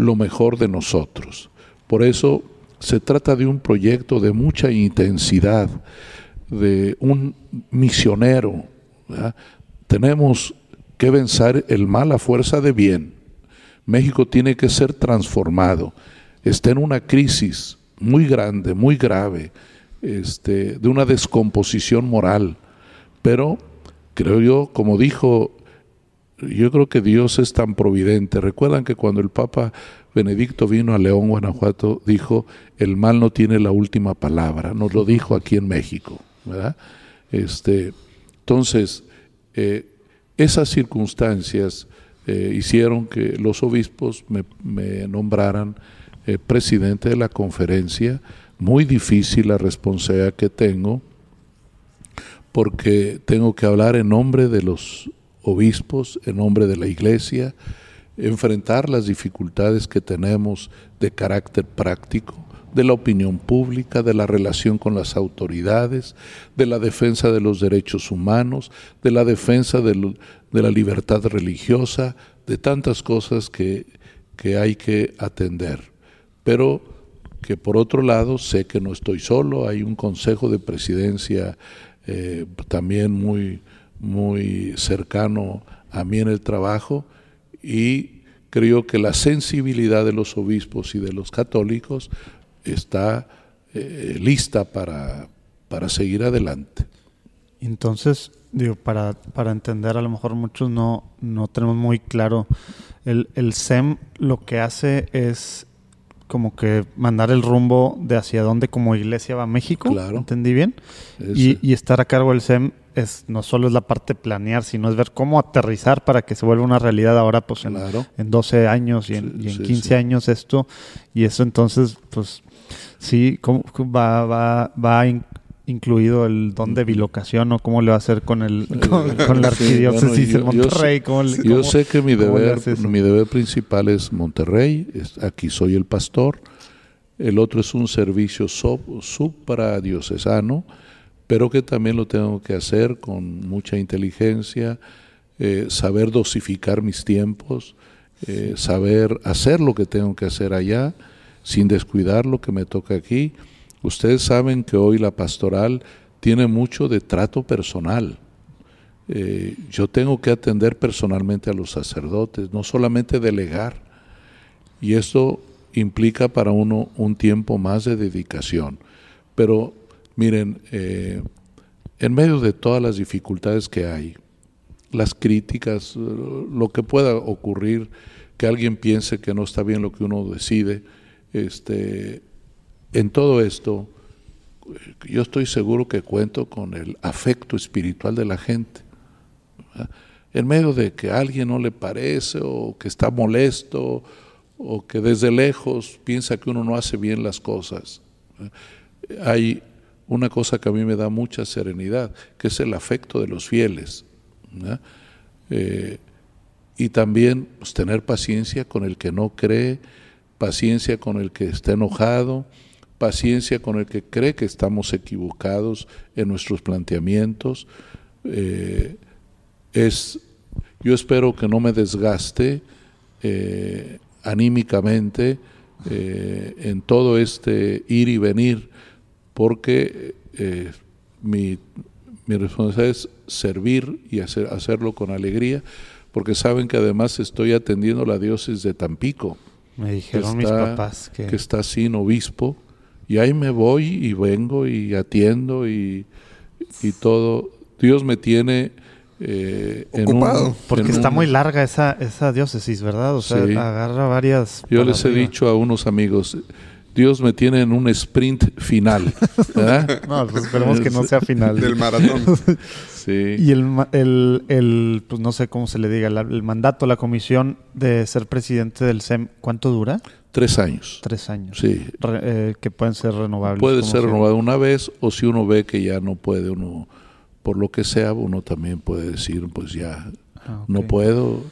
lo mejor de nosotros. Por eso se trata de un proyecto de mucha intensidad, de un misionero. Tenemos que vencer el mal a fuerza de bien. México tiene que ser transformado. Está en una crisis muy grande, muy grave este, de una descomposición moral. Pero creo yo, como dijo, yo creo que Dios es tan providente. Recuerdan que cuando el Papa Benedicto vino a León, Guanajuato, dijo, el mal no tiene la última palabra. Nos lo dijo aquí en México. Este, entonces, eh, esas circunstancias eh, hicieron que los obispos me, me nombraran eh, presidente de la conferencia. Muy difícil la responsabilidad que tengo, porque tengo que hablar en nombre de los obispos, en nombre de la iglesia, enfrentar las dificultades que tenemos de carácter práctico, de la opinión pública, de la relación con las autoridades, de la defensa de los derechos humanos, de la defensa de, la libertad religiosa, de tantas cosas que, que hay que atender. Pero que por otro lado sé que no estoy solo, hay un consejo de presidencia eh, también muy, muy cercano a mí en el trabajo y creo que la sensibilidad de los obispos y de los católicos está eh, lista para, para seguir adelante. Entonces, digo, para, para entender, a lo mejor muchos no, no tenemos muy claro, el, el SEM lo que hace es como que mandar el rumbo de hacia dónde como iglesia va México. Claro. ¿Entendí bien? Y, estar a cargo del SEM es no solo es la parte de planear, sino es ver cómo aterrizar para que se vuelva una realidad ahora pues en, en 12 años y en, y en 15 años esto. Y eso entonces, pues sí, ¿cómo va, va, va incluido el don de bilocación o cómo le va a hacer con el con, la arquidiócesis de Monterrey. Yo, sé que mi deber, mi deber principal es Monterrey, aquí soy el pastor, el otro es un servicio supradiocesano, pero que también lo tengo que hacer con mucha inteligencia, eh, saber dosificar mis tiempos, eh, saber hacer lo que tengo que hacer allá, sin descuidar lo que me toca aquí Ustedes saben que hoy la pastoral tiene mucho de trato personal. Eh, yo tengo que atender personalmente a los sacerdotes, no solamente delegar. Y esto implica para uno un tiempo más de dedicación. Pero miren, eh, en medio de todas las dificultades que hay, las críticas, lo que pueda ocurrir, que alguien piense que no está bien lo que uno decide, este, en todo esto, yo estoy seguro que cuento con el afecto espiritual de la gente. En medio de que a alguien no le parece o que está molesto o que desde lejos piensa que uno no hace bien las cosas, hay una cosa que a mí me da mucha serenidad, que es el afecto de los fieles. Eh, y también pues, tener paciencia con el que no cree, paciencia con el que está enojado, paciencia con el que cree que estamos equivocados en nuestros planteamientos. Eh, es, yo espero que no me desgaste eh, anímicamente eh, en todo este ir y venir, porque mi, mi, responsabilidad es servir y hacer, hacerlo con alegría, porque saben que además estoy atendiendo la diócesis de Tampico. Me dijeron mis papás que... que está sin obispo y ahí me voy y vengo y atiendo y, y todo Dios me tiene eh, Ocupado. Porque está muy larga esa, esa diócesis, ¿verdad? O sea, agarra varias... Yo les he dicho a unos amigos, Dios me tiene en un sprint final. ¿verdad? no, pues esperemos que no sea final. Del maratón. sí. Y el, el, el, pues no sé cómo se le diga, el mandato, la comisión de ser presidente del SEM, ¿cuánto dura? Tres años. Tres años. Sí. Eh, que pueden ser renovables. Puede ser renovado una vez o si uno ve que ya no puede uno, por lo que sea, uno también puede decir, pues ya ah, no puedo.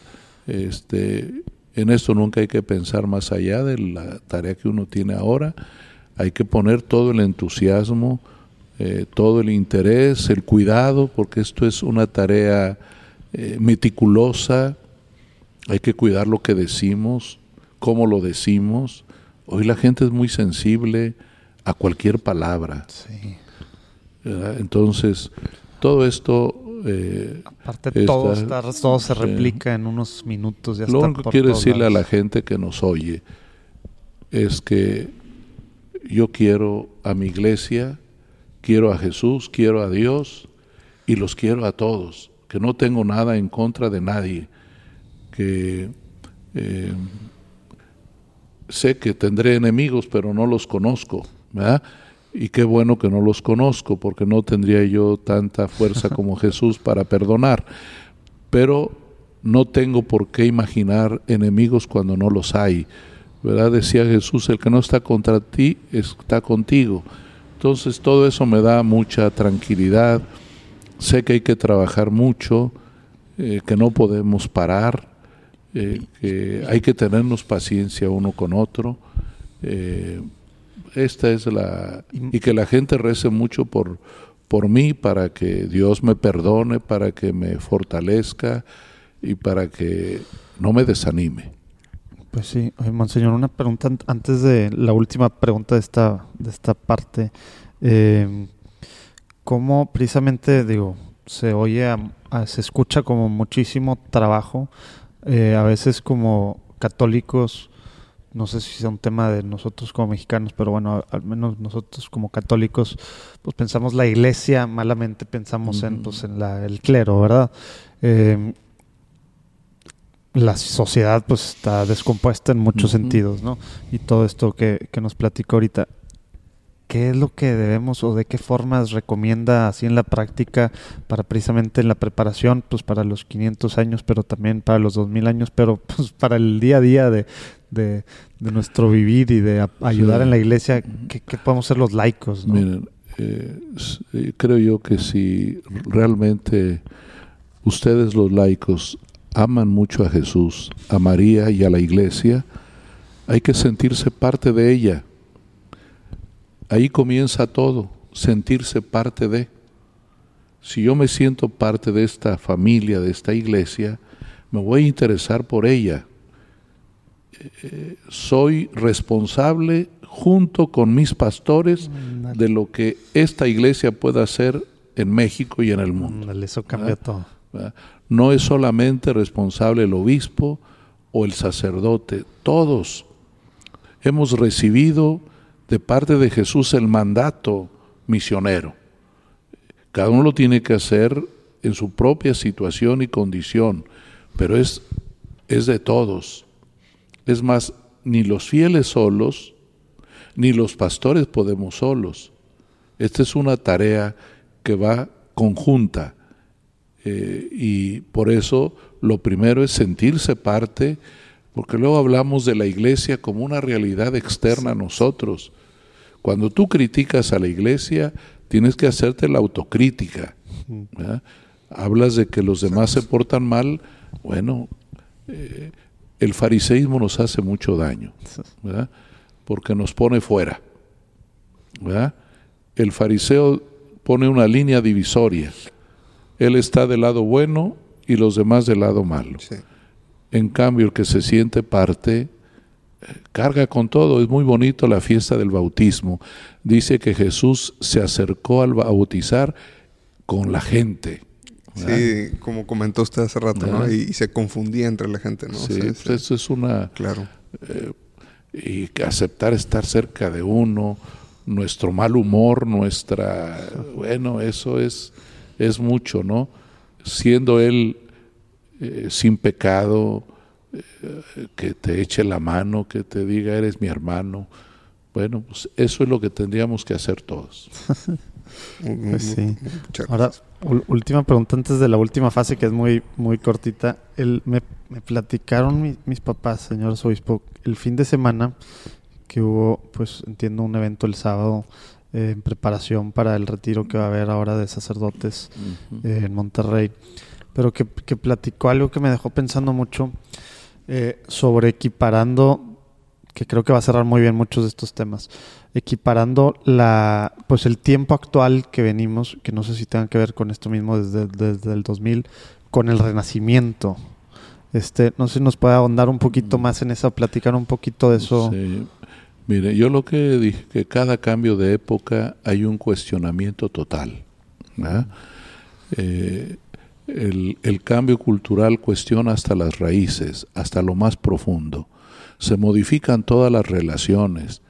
Este, en esto nunca hay que pensar más allá de la tarea que uno tiene ahora. Hay que poner todo el entusiasmo, eh, todo el interés, el cuidado, porque esto es una tarea eh, meticulosa. Hay que cuidar lo que decimos, cómo lo decimos. Hoy la gente es muy sensible a cualquier palabra. Entonces, todo esto... Eh, Aparte, todo, todo, se replica en unos minutos. Ya lo único que quiero decirle a la gente que nos oye es que yo quiero a mi iglesia, quiero a Jesús, quiero a Dios y los quiero a todos, que no tengo nada en contra de nadie, que eh, sé que tendré enemigos, pero no los conozco, ¿verdad? Y qué bueno que no los conozco, porque no tendría yo tanta fuerza como Jesús para perdonar. Pero no tengo por qué imaginar enemigos cuando no los hay. ¿Verdad? Decía Jesús, el que no está contra ti está contigo. Entonces todo eso me da mucha tranquilidad. Sé que hay que trabajar mucho, eh, que no podemos parar, eh, que hay que tenernos paciencia uno con otro. Eh, esta es la... Y que la gente rece mucho por, por mí para que Dios me perdone, para que me fortalezca y para que no me desanime. Pues sí, Monseñor, una pregunta antes de la última pregunta de esta, de esta parte. Eh, ¿Cómo precisamente, digo, se oye, se escucha como muchísimo trabajo eh, a veces como católicos, no sé si sea un tema de nosotros como mexicanos, pero bueno, al menos nosotros como católicos, pues pensamos la iglesia, malamente pensamos en, pues, en la, el clero, ¿verdad? Em, la sociedad pues está descompuesta en muchos sentidos, ¿no? Y todo esto que, que nos platicó ahorita. ¿qué es lo que debemos o de qué formas recomienda así en la práctica para precisamente en la preparación, pues para los 500 años, pero también para los 2000 años, pero pues para el día a día de, de, nuestro vivir y de ayudar en la iglesia, ¿qué, podemos ser los laicos? Miren, eh, eh, creo yo que si realmente ustedes los laicos aman mucho a Jesús, a María y a la iglesia, hay que sentirse parte de ella Ahí comienza todo, sentirse parte de. Si yo me siento parte de esta familia, de esta iglesia, me voy a interesar por ella. Eh, soy responsable junto con mis pastores de lo que esta iglesia pueda hacer en México y en el mundo. Eso cambia todo. No es solamente responsable el obispo o el sacerdote, todos hemos recibido de parte de Jesús el mandato misionero. Cada uno lo tiene que hacer en su propia situación y condición, pero es, es de todos. Es más, ni los fieles solos, ni los pastores podemos solos. Esta es una tarea que va conjunta eh, y por eso lo primero es sentirse parte, porque luego hablamos de la iglesia como una realidad externa a nosotros. Cuando tú criticas a la iglesia, tienes que hacerte la autocrítica. Hablas de que los demás se portan mal, bueno, eh, el fariseísmo nos hace mucho daño, porque nos pone fuera. El fariseo pone una línea divisoria. Él está del lado bueno y los demás del lado malo. En cambio, el que se siente parte carga con todo. Es muy bonito la fiesta del bautismo. Dice que Jesús se acercó al bautizar con la gente. Sí, como comentó usted hace rato, ¿no? Y, se confundía entre la gente, ¿no? Sí, pues eso es una... Claro. Eh, y aceptar estar cerca de uno, nuestro mal humor, nuestra... Bueno, eso es es mucho, ¿no? Siendo él eh, sin pecado, eh, que te eche la mano, que te diga eres mi hermano. Bueno, pues eso es lo que tendríamos que hacer todos. pues sí. Ahora, última pregunta antes de la última fase que es muy, muy cortita. El, me, platicaron mis papás, señor Obispo, el fin de semana que hubo, pues entiendo, un evento el sábado eh, en preparación para el retiro que va a haber ahora de sacerdotes eh, en Monterrey, pero que, que, platicó algo que me dejó pensando mucho eh, sobre equiparando, que creo que va a cerrar muy bien muchos de estos temas, equiparando la, pues el tiempo actual que venimos, que no sé si tenga que ver con esto mismo desde, desde el 2000, con el renacimiento. Este, no sé si nos puede ahondar un poquito más en eso, platicar un poquito de eso. Sí. Mire, yo lo que dije, que cada cambio de época hay un cuestionamiento total. Eh, el, cambio cultural cuestiona hasta las raíces, hasta lo más profundo. Se modifican todas las relaciones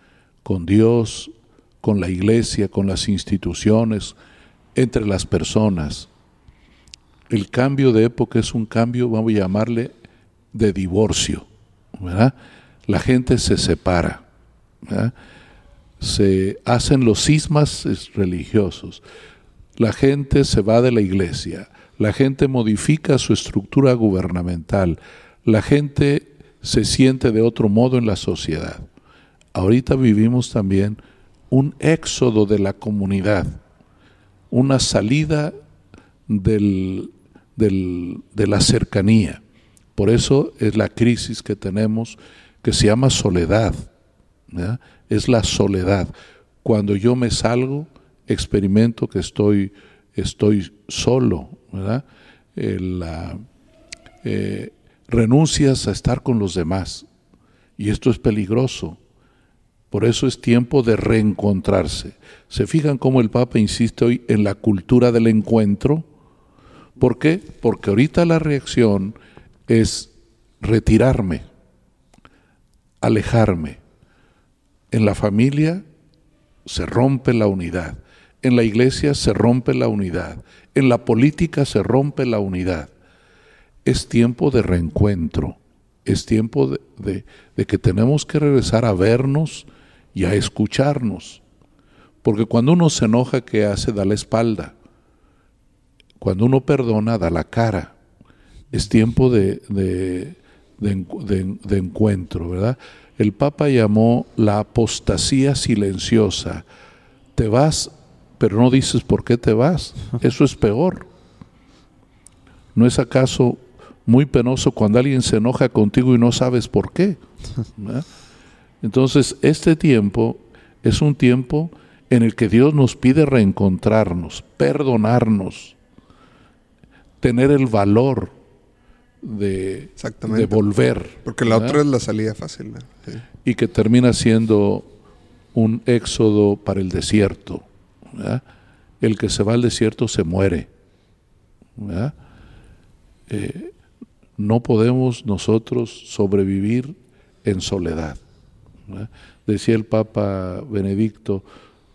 con Dios, con la iglesia, con las instituciones, entre las personas. El cambio de época es un cambio, vamos a llamarle, de divorcio. La gente se separa se hacen los cismas religiosos, la gente se va de la iglesia, la gente modifica su estructura gubernamental, la gente se siente de otro modo en la sociedad. Ahorita vivimos también un éxodo de la comunidad, una salida del, de la cercanía. Por eso es la crisis que tenemos que se llama soledad es la soledad. Cuando yo me salgo, experimento que estoy, estoy solo, eh, renuncias a estar con los demás. Y esto es peligroso. Por eso es tiempo de reencontrarse. ¿Se fijan cómo el Papa insiste hoy en la cultura del encuentro? ¿Por qué? Porque ahorita la reacción es retirarme, alejarme, en la familia se rompe la unidad, en la iglesia se rompe la unidad, en la política se rompe la unidad. Es tiempo de reencuentro, es tiempo de, que tenemos que regresar a vernos y a escucharnos. Porque cuando uno se enoja, ¿qué hace? Da la espalda. Cuando uno perdona, da la cara. Es tiempo de, encuentro, ¿verdad? El Papa llamó la apostasía silenciosa. Te vas, pero no dices por qué te vas. Eso es peor. ¿No es acaso muy penoso cuando alguien se enoja contigo y no sabes por qué? Entonces, este tiempo es un tiempo en el que Dios nos pide reencontrarnos, perdonarnos, tener el valor de, de volver. Porque la otra es la salida fácil. Y que termina siendo un éxodo para el desierto. El que se va al desierto se muere. Eh, no podemos nosotros sobrevivir en soledad. Decía el Papa Benedicto,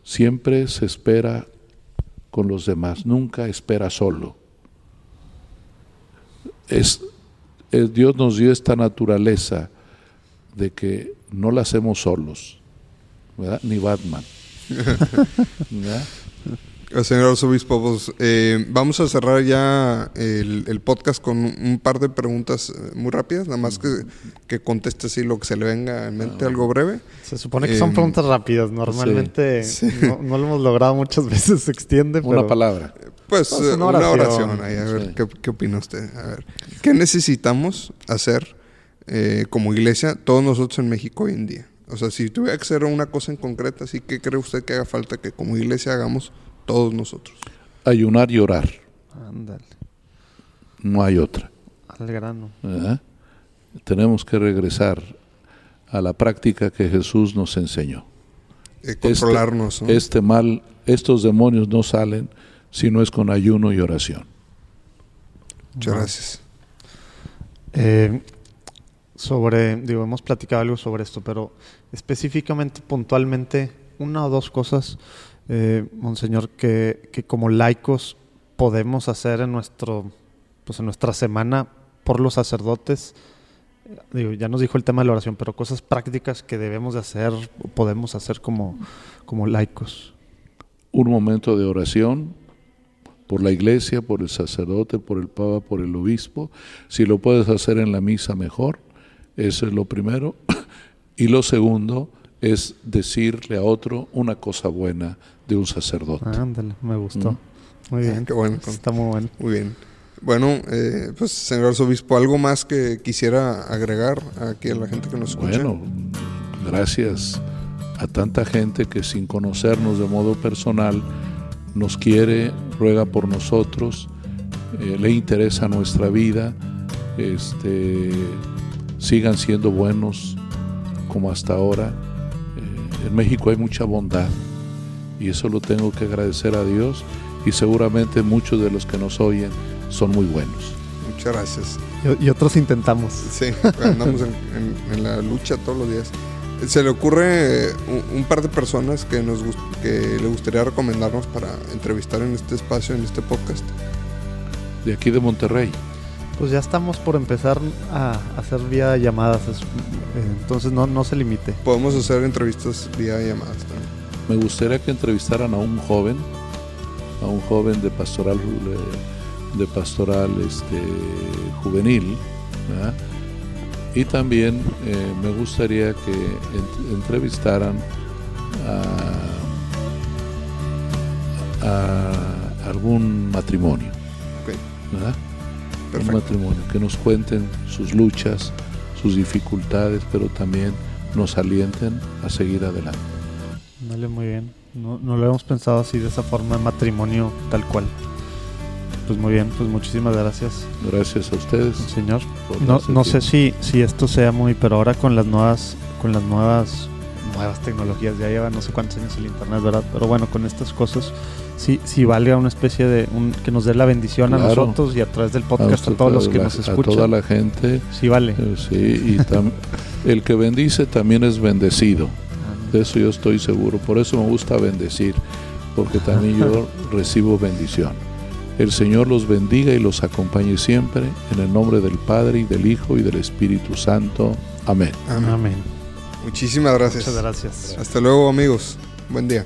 siempre se espera con los demás, nunca espera solo. Es Dios nos dio esta naturaleza de que no la hacemos solos, ni Batman. Señor Arzobispo, pues, eh, vamos a cerrar ya el, podcast con un par de preguntas eh, muy rápidas, nada más que, que conteste así lo que se le venga en mente, ah, algo breve. Se supone que son preguntas rápidas, normalmente No, lo hemos logrado muchas veces, se extiende. Una palabra. Pues, pues una oración, a ver, ¿qué, ¿qué, opina usted? A ver, ¿qué necesitamos hacer eh, como iglesia todos nosotros en México hoy en día? O sea, si tuviera que hacer una cosa en concreta, ¿sí ¿qué cree usted que haga falta que como iglesia hagamos todos nosotros? Ayunar y orar. Ándale. No hay otra. Al grano. Tenemos que regresar a la práctica que Jesús nos enseñó. Eh, controlarnos. Este, este mal, estos demonios no salen si no es con ayuno y oración. Muchas gracias. Eh, sobre, digo, hemos platicado algo sobre esto, pero específicamente, puntualmente, una o dos cosas, eh, Monseñor, que, que, como laicos podemos hacer en nuestro pues en nuestra semana por los sacerdotes. Digo, ya nos dijo el tema de la oración, pero cosas prácticas que debemos de hacer, podemos hacer como, como laicos. Un momento de oración por la iglesia, por el sacerdote, por el papa, por el obispo. Si lo puedes hacer en la misa, mejor. Eso es lo primero. Y lo segundo es decirle a otro una cosa buena de un sacerdote. Ándale, me gustó. Mm. Muy bien. Qué bueno. Está muy bueno. Muy bien. Bueno, eh, pues señor arzobispo, ¿algo más que quisiera agregar aquí a la gente que nos escucha? Bueno, gracias a tanta gente que sin conocernos de modo personal nos quiere, ruega por nosotros, eh, le interesa nuestra vida, este, sigan siendo buenos como hasta ahora. Eh, en México hay mucha bondad y eso lo tengo que agradecer a Dios y seguramente muchos de los que nos oyen son muy buenos. Muchas gracias. Y, y otros intentamos. Sí, andamos en, en- en la lucha todos los días. ¿Se le ocurre eh, un, un par de personas que, nos gust- que le gustaría recomendarnos para entrevistar en este espacio, en este podcast? De aquí de Monterrey. Pues ya estamos por empezar a hacer vía llamadas, eh, entonces no, no se limite. Podemos hacer entrevistas vía llamadas también. Me gustaría que entrevistaran a un joven, a un joven de pastoral, eh, de pastoral este, juvenil, ¿verdad? Y también eh, me gustaría que en- entrevistaran a, a algún matrimonio, ¿verdad? un perfecto. matrimonio, que nos cuenten sus luchas, sus dificultades, pero también nos alienten a seguir adelante. Dale muy bien. No, no lo hemos pensado así de esa forma, matrimonio tal cual. Pues muy bien, pues muchísimas gracias, Gracias a ustedes. señor. No, no sé si, si esto sea muy, pero ahora con las nuevas, con las nuevas, nuevas tecnologías, ya lleva no sé cuántos años el internet, ¿verdad? Pero bueno, con estas cosas, sí, sí valga una especie de, un, que nos dé la bendición a nosotros y a través del podcast a, usted, todos los que la- nos A toda escuchan. la gente. Sí vale. eh, Sí, y tam- el que bendice también es bendecido. De eso yo estoy seguro. Por eso me gusta bendecir, porque también yo recibo bendición. El Señor los bendiga y los acompañe siempre, en el nombre del Padre y del Hijo y del Espíritu Santo. Amén. Amén. Amén. Muchísimas gracias. Muchas gracias. Hasta luego amigos. Buen día.